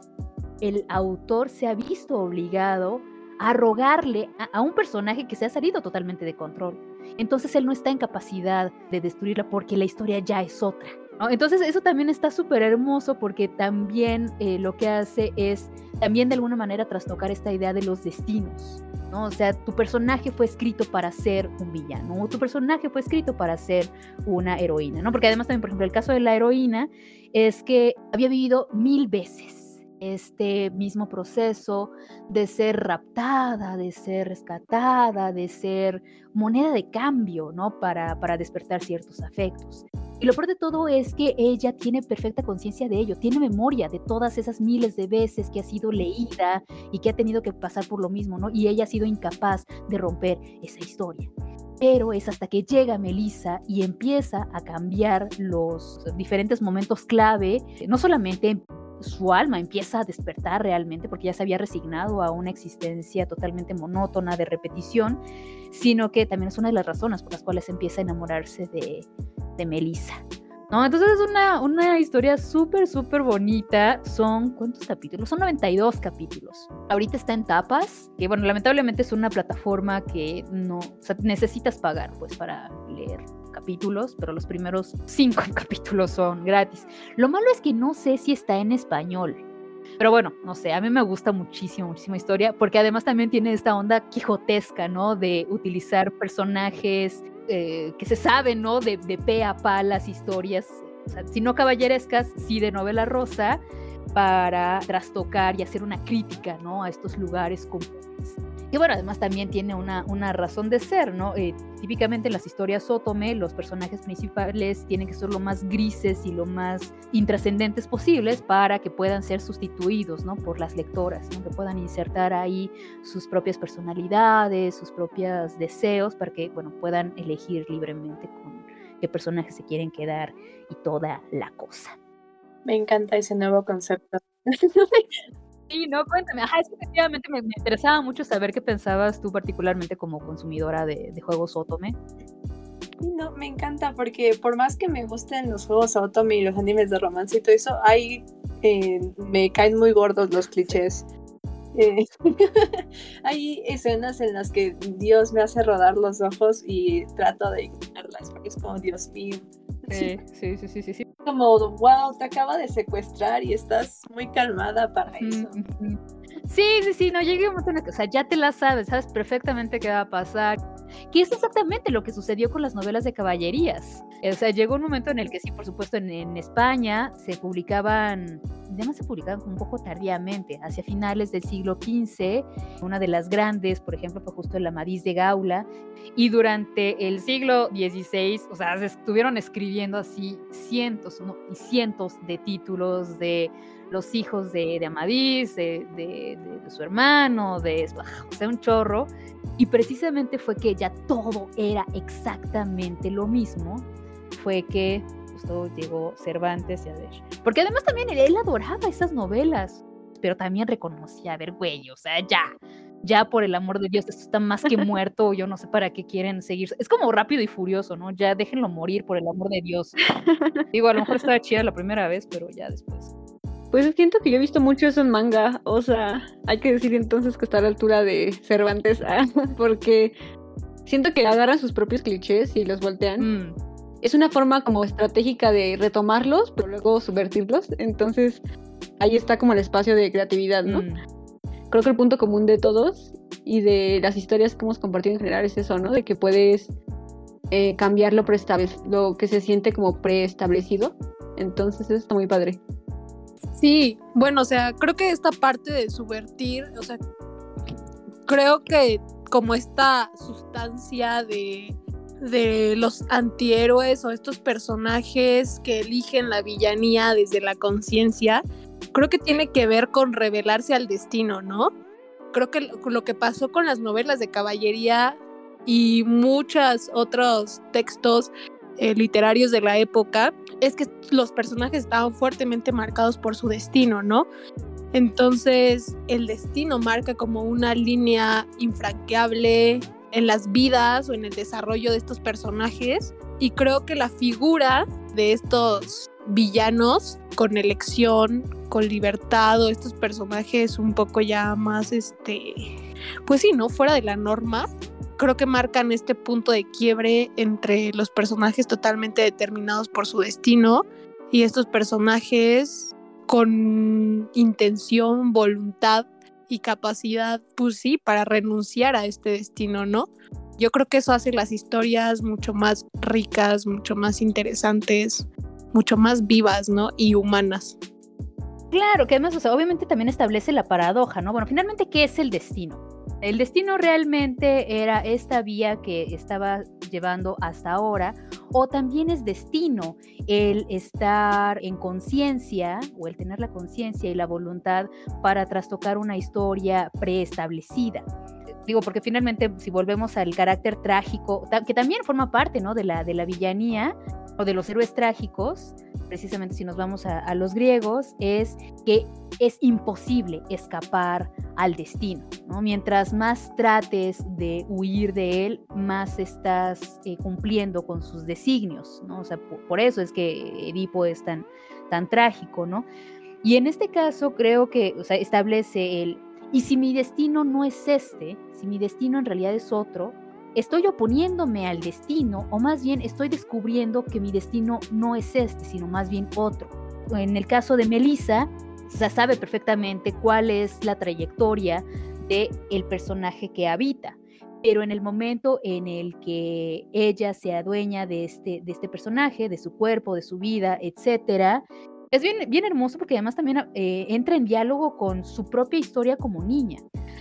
el autor se ha visto obligado a rogarle a, un personaje que se ha salido totalmente de control. Entonces él no está en capacidad de destruirla porque la historia ya es otra. Entonces eso también está súper hermoso porque también eh, lo que hace es también de alguna manera trastocar esta idea de los destinos. ¿No? O sea, tu personaje fue escrito para ser un villano, o tu personaje fue escrito para ser una heroína, ¿no? Porque además también, por ejemplo, el caso de la heroína es que había vivido mil veces este mismo proceso de ser raptada, de ser rescatada, de ser moneda de cambio, ¿no? Para, para despertar ciertos afectos. Y lo peor de todo es que ella tiene perfecta conciencia de ello, tiene memoria de todas esas miles de veces que ha sido leída y que ha tenido que pasar por lo mismo, ¿no? Y ella ha sido incapaz de romper esa historia. Pero es hasta que llega Melissa y empieza a cambiar los diferentes momentos clave, no solamente su alma empieza a despertar realmente porque ya se había resignado a una existencia totalmente monótona de repetición, sino que también es una de las razones por las cuales empieza a enamorarse de, de Melissa. ¿No? Entonces es una, una historia súper, súper bonita. Son, ¿cuántos capítulos? Son 92 capítulos. Ahorita está en tapas, que bueno, lamentablemente es una plataforma que no, necesitas pagar pues para leer capítulos, pero los primeros cinco capítulos son gratis. Lo malo es que no sé si está en español. Pero bueno, no sé, a mí me gusta muchísimo, muchísima historia, porque además también tiene esta onda quijotesca, ¿no? De utilizar personajes eh, que se saben, ¿no? De, de pe a pa las historias, o sea, si no caballerescas, sí de novela rosa, para trastocar y hacer una crítica, ¿no? A estos lugares comunes que bueno, además también tiene una, una razón de ser, ¿no? Eh, típicamente en las historias Otome, los personajes principales tienen que ser lo más grises y lo más intrascendentes posibles para que puedan ser sustituidos, ¿no? Por las lectoras, ¿no? Que puedan insertar ahí sus propias personalidades, sus propios deseos, para que, bueno, puedan elegir libremente con qué personajes se quieren quedar y toda la cosa. Me encanta ese nuevo concepto. Sí, no, cuéntame. Ajá, es que efectivamente me, interesaba mucho saber qué pensabas tú particularmente como consumidora de, juegos Otome. No, me encanta porque por más que me gusten los juegos Otome y los animes de romance y todo eso, hay, eh, me caen muy gordos los clichés. Eh, hay escenas en las que Dios me hace rodar los ojos y trato de ignorarlas porque es como Dios mío. Sí, sí, sí, sí, sí. Como, wow, te acaba de secuestrar y estás muy calmada para eso. Sí, sí, sí, no llegué un momento en el que, o sea, ya te la sabes, sabes perfectamente qué va a pasar. Que es exactamente lo que sucedió con las novelas de caballerías. O sea, llegó un momento en el que sí, por supuesto, en, España se publicaban, además se publicaban un poco tardíamente, hacia finales del siglo XV. Una de las grandes, por ejemplo, fue justo el Amadís de Gaula. Y durante el siglo XVI, o sea, se estuvieron escribiendo así cientos y cientos de títulos de los hijos de, Amadís, de, su hermano, de o sea, un chorro. Y precisamente fue que ya todo era exactamente lo mismo. Fue que justo llegó Cervantes y a ver. Porque además también él, adoraba esas novelas, pero también reconocía, a ver, güey, o sea, ya, ya por el amor de Dios, esto está más que muerto, yo no sé para qué quieren seguir. Es como rápido y furioso, ¿no? Ya déjenlo morir por el amor de Dios. Digo, a lo mejor estaba chida la primera vez, pero ya después. Pues siento que yo he visto mucho eso en manga, o sea, hay que decir entonces que está a la altura de Cervantes, ah, porque siento que agarran sus propios clichés y los voltean. Mm, Es una forma como estratégica de retomarlos, pero luego subvertirlos. Entonces, ahí está como el espacio de creatividad, ¿no? mm. Creo que el punto común de todos y de las historias que hemos compartido en general es eso, ¿no? De que puedes eh, cambiar lo, lo que se siente como preestablecido. Entonces, eso está muy padre. Sí, bueno, o sea, creo que esta parte de subvertir, o sea, creo que como esta sustancia de, de los antihéroes o estos personajes que eligen la villanía desde la conciencia, creo que tiene que ver con revelarse al destino, ¿no? Creo que lo lo que pasó con las novelas de caballería y muchos otros textos eh, literarios de la época es que los personajes estaban fuertemente marcados por su destino, ¿no? Entonces el destino marca como una línea infranqueable en las vidas o en el desarrollo de estos personajes y creo que la figura de estos villanos con elección, con libertad o estos personajes un poco ya más este pues sí, ¿no? Fuera de la norma, creo que marcan este punto de quiebre entre los personajes totalmente determinados por su destino y estos personajes con intención, voluntad y capacidad, pues sí, para renunciar a este destino, ¿no? Yo creo que eso hace las historias mucho más ricas, mucho más interesantes, mucho más vivas, ¿no? Y humanas. Claro, que además, o sea, obviamente también establece la paradoja, ¿no? Bueno, finalmente, ¿qué es el destino? El destino realmente era esta vía que estaba llevando hasta ahora, o también es destino el estar en conciencia o el tener la conciencia y la voluntad para trastocar una historia preestablecida. Digo, porque finalmente, si volvemos al carácter trágico, que también forma parte, ¿no? De la, de la villanía o de los héroes trágicos, precisamente si nos vamos a, los griegos, es que es imposible escapar al destino. ¿no? Mientras más trates de huir de él, más estás eh, cumpliendo con sus designios. ¿no? O sea, por, por eso es que Edipo es tan, tan trágico. ¿no? Y en este caso creo que o sea, establece el, y si mi destino no es este, si mi destino en realidad es otro, estoy oponiéndome al destino o más bien estoy descubriendo que mi destino no es este, sino más bien otro. En el caso de Melissa, se sabe perfectamente cuál es la trayectoria de el personaje que habita, pero en el momento en el que ella se adueña de este, de este personaje, de su cuerpo, de su vida, etcétera, es bien, hermoso porque además también eh, entra en diálogo con su propia historia como niña.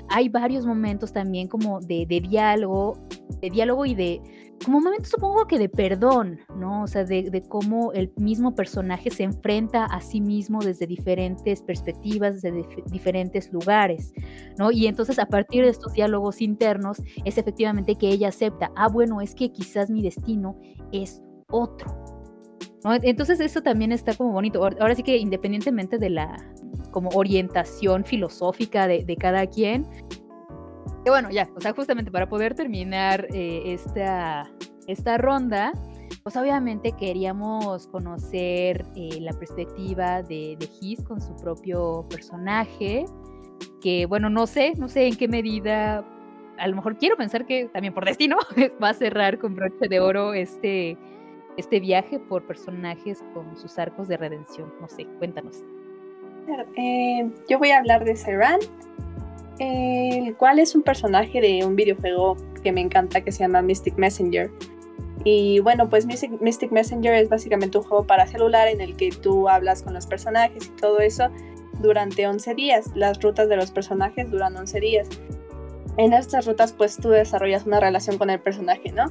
Hay varios momentos también como de, diálogo, de diálogo y de, como momentos supongo que de perdón, ¿no? O sea, de, cómo el mismo personaje se enfrenta a sí mismo desde diferentes perspectivas, desde dif diferentes lugares, ¿no? Y entonces a partir de estos diálogos internos es efectivamente que ella acepta, ah, bueno, es que quizás mi destino es otro. Entonces eso también está como bonito. Ahora sí que independientemente de la como orientación filosófica de, de cada quien, que bueno, ya, o sea, justamente para poder terminar eh, esta, esta ronda, pues obviamente queríamos conocer eh, la perspectiva de, de His con su propio personaje, que bueno, no sé, no sé en qué medida, a lo mejor quiero pensar que también por destino va a cerrar con broche de oro este, este viaje por personajes con sus arcos de redención. No sé, cuéntanos. Eh, yo voy a hablar de Serran, el cual es un personaje de un videojuego que me encanta que se llama Mystic Messenger. Y bueno, pues Mystic, Mystic, Messenger es básicamente un juego para celular en el que tú hablas con los personajes y todo eso durante 11 días. Las rutas de los personajes duran 11 días. En estas rutas pues tú desarrollas una relación con el personaje, ¿no?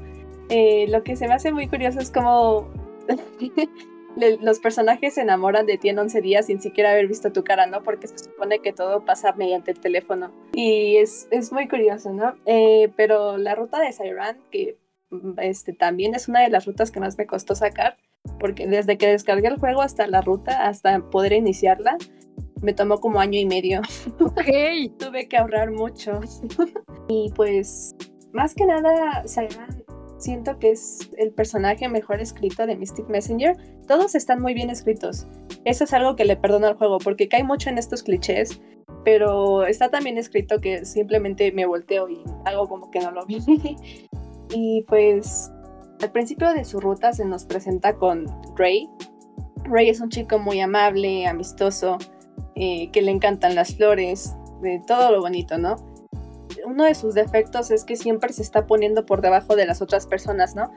Eh, lo que se me hace muy curioso es como los personajes se enamoran de ti en 11 días sin siquiera haber visto tu cara, ¿no? Porque se supone que todo pasa mediante el teléfono. Y es, es muy curioso, ¿no? Eh, pero la ruta de Siran, que este, también es una de las rutas que más me costó sacar, porque desde que descargué el juego hasta la ruta, hasta poder iniciarla, me tomó como año y medio. Ok. Tuve que ahorrar mucho. y pues, más que nada, Siran siento que es el personaje mejor escrito de Mystic Messenger. Todos están muy bien escritos. Eso es algo que le perdono al juego, porque cae mucho en estos clichés, pero está tan bien escrito que simplemente me volteo y hago como que no lo vi. Y pues al principio de su ruta se nos presenta con Ray. Ray es un chico muy amable, amistoso, eh, que le encantan las flores, de todo lo bonito, ¿no? Uno de sus defectos es que siempre se está poniendo por debajo de las otras personas, ¿no?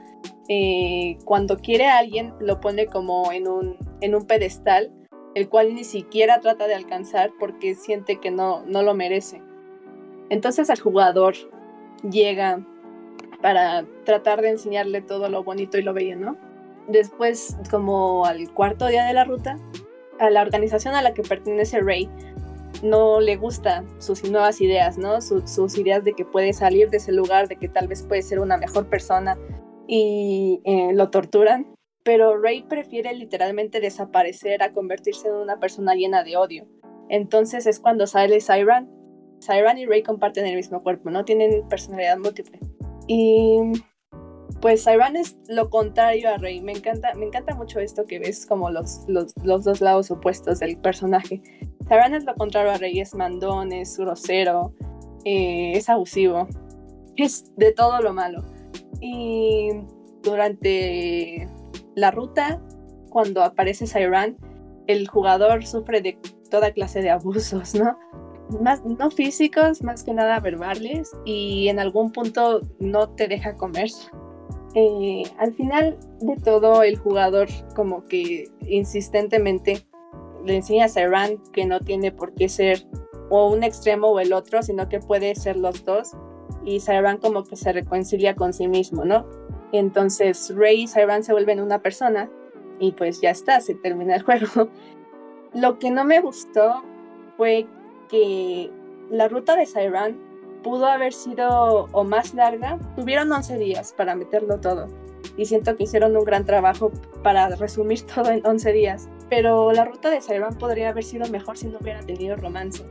Eh, cuando quiere a alguien lo pone como en un, en un pedestal, el cual ni siquiera trata de alcanzar porque siente que no, no lo merece. Entonces al jugador llega para tratar de enseñarle todo lo bonito y lo bello, ¿no? Después, como al cuarto día de la ruta, a la organización a la que pertenece Ray no le gusta sus nuevas ideas, ¿no? sus ideas de que puede salir de ese lugar, de que tal vez puede ser una mejor persona y eh, lo torturan. Pero Ray prefiere literalmente desaparecer a convertirse en una persona llena de odio. Entonces es cuando sale Siren. Siren y Ray comparten el mismo cuerpo, ¿no? Tienen personalidad múltiple. Y pues Siren es lo contrario a Rey. Me encanta, me encanta mucho esto que ves como los, los, dos lados opuestos del personaje. Siren es lo contrario a Rey, es mandón, es grosero, eh, es abusivo, es de todo lo malo. Y durante la ruta, cuando aparece Siren, el jugador sufre de toda clase de abusos, ¿no? Más, no físicos, más que nada verbales, y en algún punto no te deja comer. Eh, al final de todo, el jugador como que insistentemente le enseña a Siren que no tiene por qué ser o un extremo o el otro, sino que puede ser los dos. Y Siren como que se reconcilia con sí mismo, ¿no? Entonces Rey y Siren se vuelven una persona y pues ya está, se termina el juego. Lo que no me gustó fue que la ruta de Siren pudo haber sido o más larga. Tuvieron 11 días para meterlo todo y siento que hicieron un gran trabajo para resumir todo en 11 días. Pero la ruta de Siren podría haber sido mejor si no hubiera tenido romance.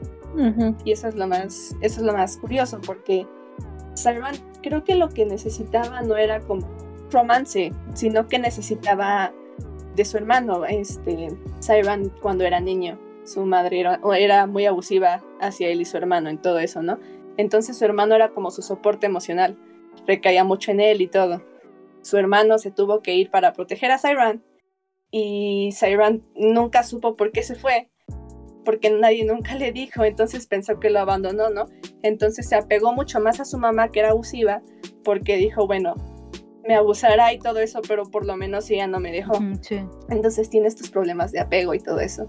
Y eso es lo más, eso es lo más curioso porque Siren creo que lo que necesitaba no era como romance, sino que necesitaba de su hermano, este Siren cuando era niño. Su madre era, era muy abusiva hacia él y su hermano en todo eso, ¿no? Entonces su hermano era como su soporte emocional, recaía mucho en él y todo. Su hermano se tuvo que ir para proteger a Siren y Siren nunca supo por qué se fue, porque nadie nunca le dijo, entonces pensó que lo abandonó, ¿no? Entonces se apegó mucho más a su mamá que era abusiva, porque dijo, bueno, me abusará y todo eso, pero por lo menos ella no me dejó. Entonces tiene estos problemas de apego y todo eso.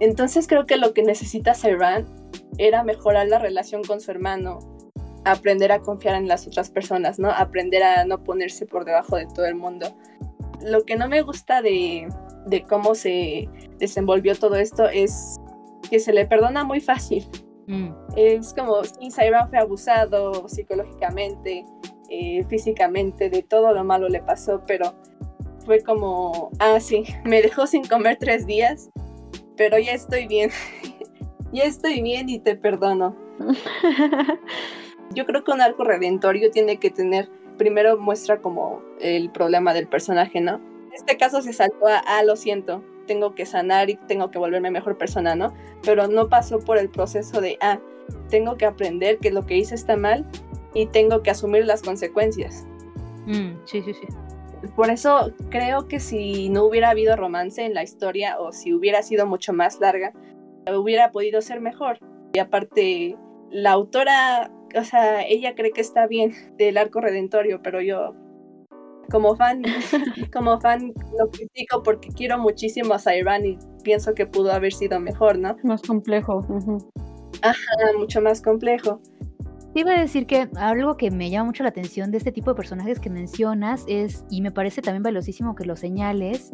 Entonces creo que lo que necesita Siren era mejorar la relación con su hermano, aprender a confiar en las otras personas, ¿no? Aprender a no ponerse por debajo de todo el mundo. Lo que no me gusta de, cómo se desenvolvió todo esto es que se le perdona muy fácil. Mm. Es como, si Siren fue abusado psicológicamente, eh, físicamente, de todo lo malo le pasó, pero fue como, ah, sí, me dejó sin comer tres días, pero ya estoy bien. ya estoy bien y te perdono. Yo creo que un arco redentorio tiene que tener, primero muestra como el problema del personaje, ¿no? En este caso se saltó a, ah, lo siento, tengo que sanar y tengo que volverme mejor persona, ¿no? Pero no pasó por el proceso de, ah, tengo que aprender que lo que hice está mal y tengo que asumir las consecuencias. Mm, sí, sí, sí. Por eso creo que si no hubiera habido romance en la historia o si hubiera sido mucho más larga, hubiera podido ser mejor. Y aparte, la autora, o sea, ella cree que está bien del arco redentorio, pero yo como fan, como fan lo critico porque quiero muchísimo a Siren y pienso que pudo haber sido mejor, ¿no? Más complejo. Ajá, mucho más complejo iba a decir que algo que me llama mucho la atención de este tipo de personajes que mencionas es, y me parece también valiosísimo que lo señales,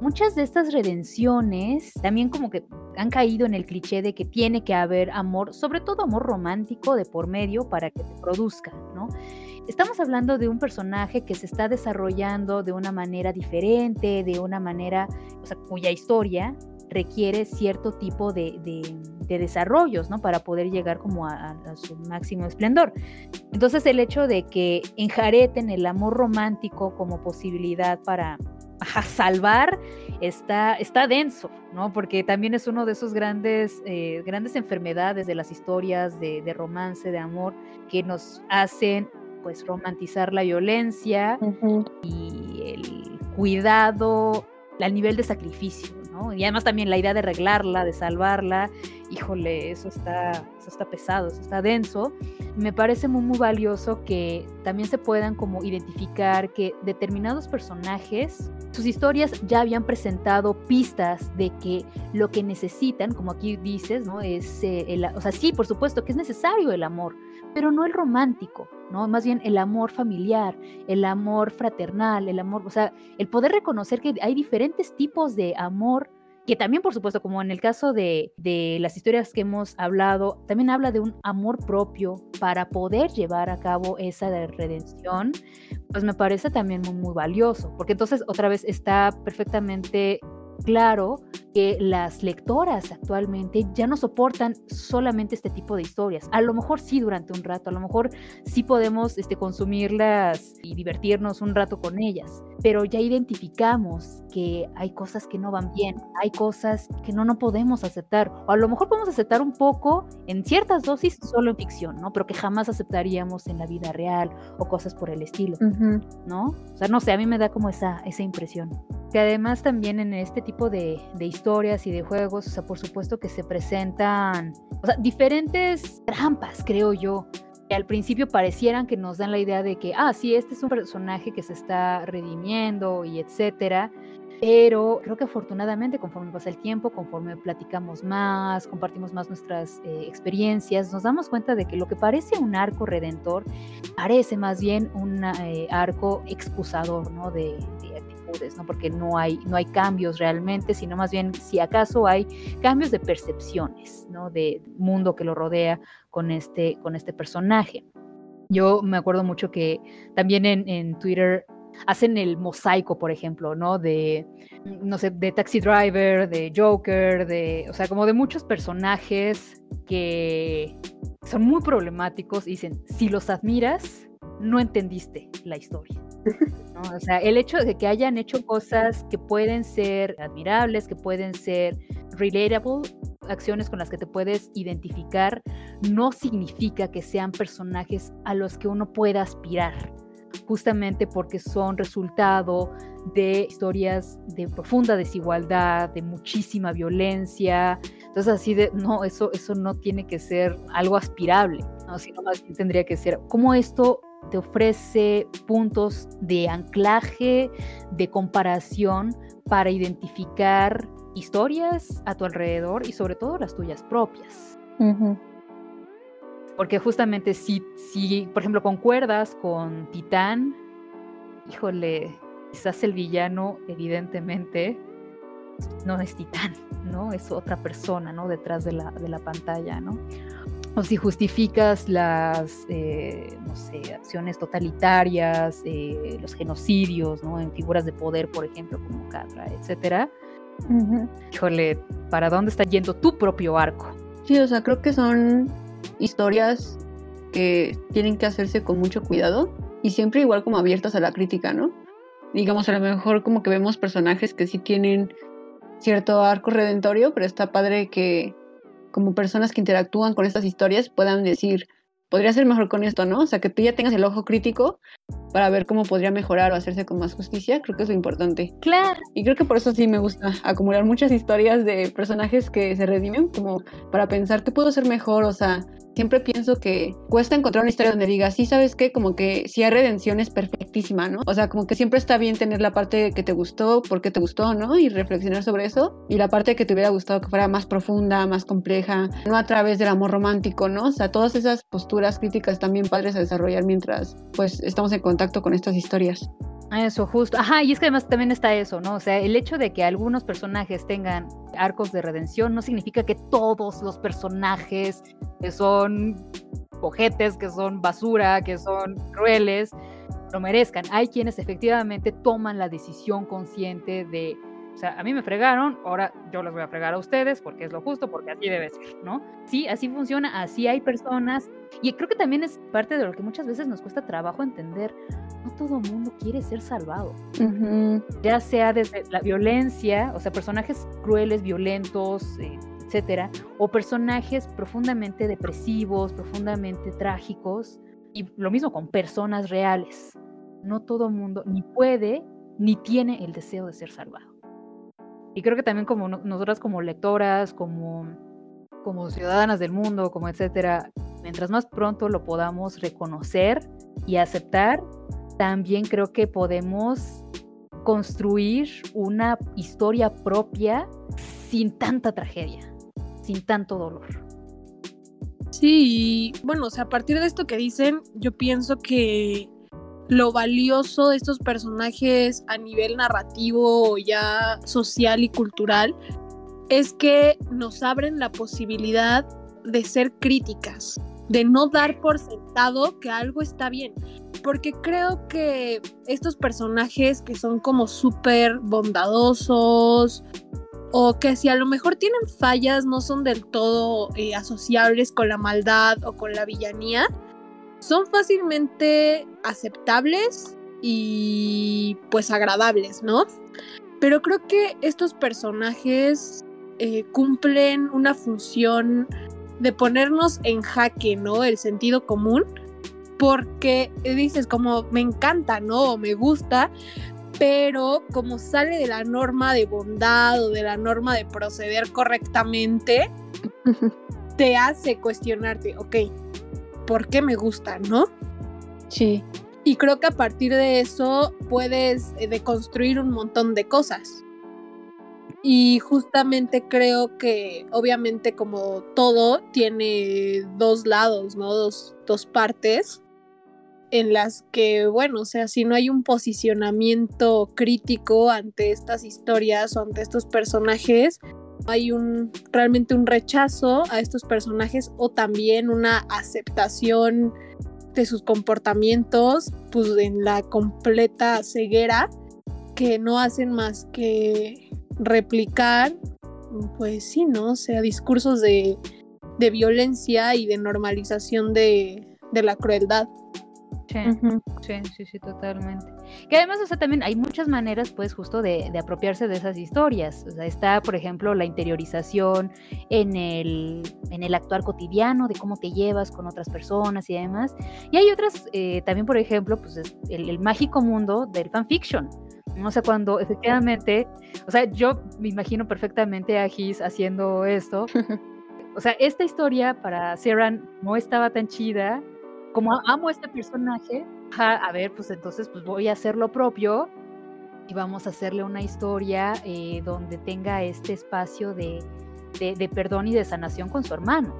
muchas de estas redenciones también como que han caído en el cliché de que tiene que haber amor, sobre todo amor romántico de por medio para que te produzca, ¿no? Estamos hablando de un personaje que se está desarrollando de una manera diferente, de una manera, o sea, cuya historia requiere cierto tipo de, desarrollos, ¿no? Para poder llegar como a, su máximo esplendor. Entonces el hecho de que enjareten el amor romántico como posibilidad para salvar está, está denso, ¿no? Porque también es uno de esos grandes, eh, grandes enfermedades de las historias de, de romance, de amor, que nos hacen pues romantizar la violencia y el cuidado al nivel de sacrificio, Y además también la idea de arreglarla, de salvarla, híjole, eso está, eso está pesado, eso está denso. Me parece muy, muy valioso que también se puedan como identificar que determinados personajes, sus historias ya habían presentado pistas de que lo que necesitan, como aquí dices, ¿no? Es, eh, el, o sea, sí, por supuesto que es necesario el amor, pero no el romántico, ¿no? Más bien el amor familiar, el amor fraternal, el amor, o sea, el poder reconocer que hay diferentes tipos de amor que también, por supuesto, como en el caso de, de, las historias que hemos hablado, también habla de un amor propio para poder llevar a cabo esa redención, pues me parece también muy, muy valioso, porque entonces otra vez está perfectamente claro que las lectoras actualmente ya no soportan solamente este tipo de historias. A lo mejor sí durante un rato, a lo mejor sí podemos este, consumirlas y divertirnos un rato con ellas, pero ya identificamos que hay cosas que no van bien, hay cosas que no, no podemos aceptar, o a lo mejor podemos aceptar un poco en ciertas dosis solo en ficción, ¿no? Pero que jamás aceptaríamos en la vida real o cosas por el estilo, ¿no? O sea, no sé, a mí me da como esa, esa impresión. Que además también en este tipo de, de historias y de juegos, o sea, por supuesto que se presentan, o sea, diferentes trampas, creo yo, que al principio parecieran que nos dan la idea de que, ah, sí, este es un personaje que se está redimiendo y etcétera. Pero creo que afortunadamente conforme pasa el tiempo, conforme platicamos más, compartimos más nuestras eh, experiencias, nos damos cuenta de que lo que parece un arco redentor parece más bien un eh, arco excusador, ¿no? Porque no hay, no hay cambios realmente, sino más bien si acaso hay cambios de percepciones, ¿no? De mundo que lo rodea con este, con este personaje. Yo me acuerdo mucho que también en, Twitter hacen el mosaico, por ejemplo, ¿no? De, no sé, de Taxi Driver, de Joker, de, o sea, como de muchos personajes que son muy problemáticos y dicen, si los admiras, no entendiste la historia. O sea, el hecho de que hayan hecho cosas que pueden ser admirables, que pueden ser relatable, acciones con las que te puedes identificar, no significa que sean personajes a los que uno pueda aspirar justamente porque son resultado de historias de profunda desigualdad, de muchísima violencia. Entonces así de, no, eso, eso no tiene que ser algo aspirable, ¿no? sino más bien tendría que ser cómo esto te ofrece puntos de anclaje, de comparación para identificar historias a tu alrededor y sobre todo las tuyas propias. Porque justamente si, si, por ejemplo, concuerdas con Titán, híjole, quizás el villano, evidentemente, no es Titán, ¿no? Es otra persona, ¿no? Detrás de la, de la pantalla, ¿no? O si justificas las, eh, no sé, acciones totalitarias, eh, los genocidios, ¿no? En figuras de poder, por ejemplo, como Catra, etcétera. Híjole, ¿para dónde está yendo tu propio arco? Sí, o sea, creo que son historias que tienen que hacerse con mucho cuidado y siempre igual como abiertas a la crítica, ¿no? Digamos, a lo mejor como que vemos personajes que sí tienen cierto arco redentorio, pero está padre que como personas que interactúan con estas historias puedan decir, podría ser mejor con esto, ¿no? O sea, que tú ya tengas el ojo crítico para ver cómo podría mejorar o hacerse con más justicia, creo que es lo importante. Claro. Y creo que por eso sí me gusta acumular muchas historias de personajes que se redimen, como para pensar qué puedo hacer mejor, o sea, siempre pienso que cuesta encontrar una historia donde diga, sí, sabes qué, como que si hay redención es perfectísima, ¿no? O sea, como que siempre está bien tener la parte que te gustó, por qué te gustó, ¿no? Y reflexionar sobre eso. Y la parte que te hubiera gustado que fuera más profunda, más compleja, no a través del amor romántico, ¿no? O sea, todas esas posturas críticas también padres a desarrollar mientras, pues, estamos en contacto con estas historias. Eso, justo. Ajá, y es que además también está eso, ¿no? O sea, el hecho de que algunos personajes tengan arcos de redención no significa que todos los personajes que son cojetes, que son basura, que son crueles, lo merezcan. Hay quienes efectivamente toman la decisión consciente de o sea, a mí me fregaron, ahora yo los voy a fregar a ustedes porque es lo justo, porque así debe ser, ¿no? Sí, así funciona, así hay personas. Y creo que también es parte de lo que muchas veces nos cuesta trabajo entender. No todo mundo quiere ser salvado. Ya sea desde la violencia, o sea, personajes crueles, violentos, eh, etcétera, o personajes profundamente depresivos, profundamente trágicos Y lo mismo con personas reales. No todo mundo ni puede ni tiene el deseo de ser salvado. Y creo que también como nosotras como lectoras, como, como ciudadanas del mundo, como etcétera, mientras más pronto lo podamos reconocer y aceptar, también creo que podemos construir una historia propia sin tanta tragedia, sin tanto dolor. Sí, bueno, o sea, a partir de esto que dicen, yo pienso que lo valioso de estos personajes a nivel narrativo, ya social y cultural, es que nos abren la posibilidad de ser críticas, de no dar por sentado que algo está bien. Porque creo que estos personajes que son como súper bondadosos, o que si a lo mejor tienen fallas, no son del todo eh, asociables con la maldad o con la villanía, son fácilmente aceptables y pues agradables, ¿no? Pero creo que estos personajes eh, cumplen una función de ponernos en jaque, ¿no? El sentido común, porque dices como me encanta, ¿no? O me gusta, pero como sale de la norma de bondad o de la norma de proceder correctamente, te hace cuestionarte, ok, ¿por qué me gusta, no? Sí. Y creo que a partir de eso puedes eh, deconstruir un montón de cosas. Y justamente creo que obviamente como todo tiene dos lados, ¿no? Dos, dos partes en las que, bueno, o sea, si no hay un posicionamiento crítico ante estas historias o ante estos personajes, hay un realmente un rechazo a estos personajes o también una aceptación de sus comportamientos, pues en la completa ceguera, que no hacen más que replicar, pues sí, ¿no? O sea, discursos de, violencia y de normalización de la crueldad. Sí, sí, sí, totalmente. Que además, o sea, también hay muchas maneras, pues, justo de, apropiarse de esas historias. O sea, está, por ejemplo, la interiorización en el, en el actuar cotidiano, de cómo te llevas con otras personas y demás. Y hay otras, eh, también, por ejemplo, pues, el, mágico mundo del fanfiction. O sea, cuando efectivamente, o sea, yo me imagino perfectamente a Gis haciendo esto. O sea, esta historia para Seran no estaba tan chida, como amo a este personaje, a ver, pues entonces pues voy a hacer lo propio y vamos a hacerle una historia eh, donde tenga este espacio de, de, perdón y de sanación con su hermano.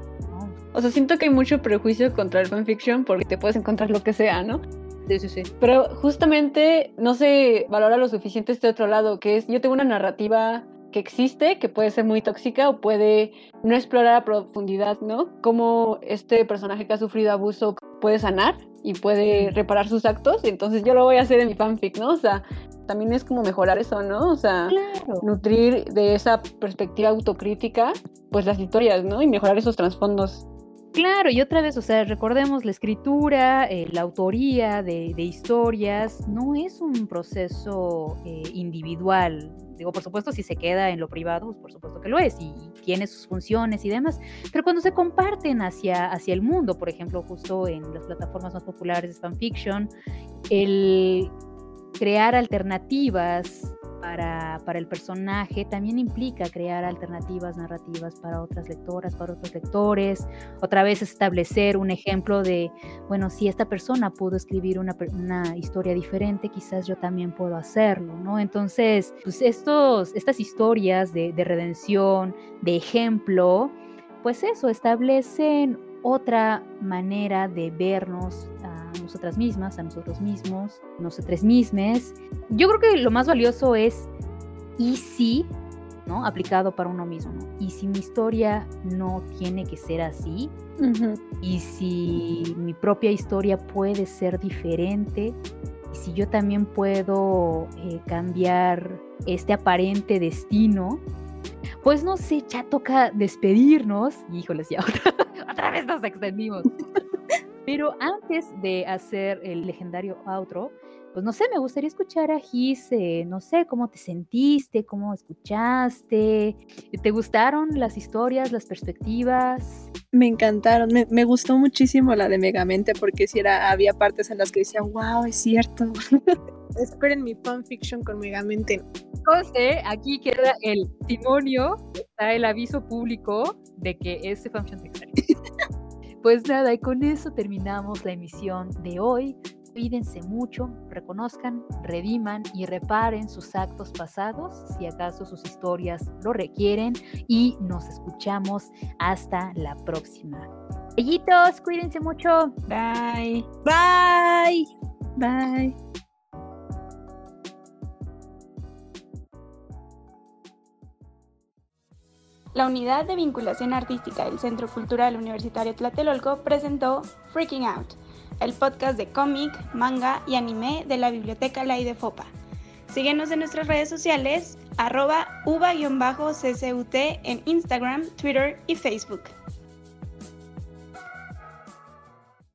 O sea, siento que hay mucho prejuicio contra el fanfiction porque te puedes encontrar lo que sea, ¿no? Sí, sí, sí. Pero justamente no se valora lo suficiente este otro lado, que es yo tengo una narrativa que existe, que puede ser muy tóxica o puede no explorar a profundidad, ¿no? Cómo este personaje que ha sufrido abuso puede sanar y puede reparar sus actos, y entonces yo lo voy a hacer en mi fanfic, ¿no? O sea, también es como mejorar eso, ¿no? O sea, nutrir de esa perspectiva autocrítica, pues las historias, ¿no? Y mejorar esos trasfondos. Claro, y otra vez, o sea, recordemos, la escritura, eh, la autoría de, historias no es un proceso eh, individual. Digo, por supuesto, si se queda en lo privado, pues por supuesto que lo es y, tiene sus funciones y demás, pero cuando se comparten hacia, hacia el mundo, por ejemplo, justo en las plataformas más populares de fanfiction, el crear alternativas para, para, el personaje también implica crear alternativas narrativas para otras lectoras, para otros lectores, otra vez establecer un ejemplo de, bueno, si esta persona pudo escribir una, una historia diferente, quizás yo también puedo hacerlo, ¿no? Entonces, pues estos, estas historias de, de redención, de ejemplo, pues eso, establecen otra manera de vernos nosotras mismas, a nosotros mismos, nosotras mismas. Yo creo que lo más valioso es y si, ¿no? Aplicado para uno mismo. Y si mi historia no tiene que ser así, y si mi propia historia puede ser diferente, y si yo también puedo eh, cambiar este aparente destino, pues no sé, ya toca despedirnos. Híjoles, ya otra, otra vez nos extendimos. Pero antes de hacer el legendario outro, pues no sé, me gustaría escuchar a Gis, eh, no sé, cómo te sentiste, cómo escuchaste, ¿te gustaron las historias, las perspectivas? Me encantaron, me, gustó muchísimo la de Megamente porque si era, había partes en las que decían, wow, es cierto. Esperen mi fanfiction con Megamente. Entonces, aquí queda el testimonio, está el aviso público de que ese fanfiction existe. Pues nada, y con eso terminamos la emisión de hoy. Cuídense mucho, reconozcan, rediman y reparen sus actos pasados, si acaso sus historias lo requieren, y nos escuchamos hasta la próxima. Bellitos, cuídense mucho. Bye. Bye. Bye. La Unidad de Vinculación Artística del Centro Cultural Universitario Tlatelolco presentó Freaking Out el podcast de cómic, manga y anime de la Biblioteca Lai de Fopa. Síguenos en nuestras redes sociales, arroba uva-ccut en Instagram, Twitter y Facebook.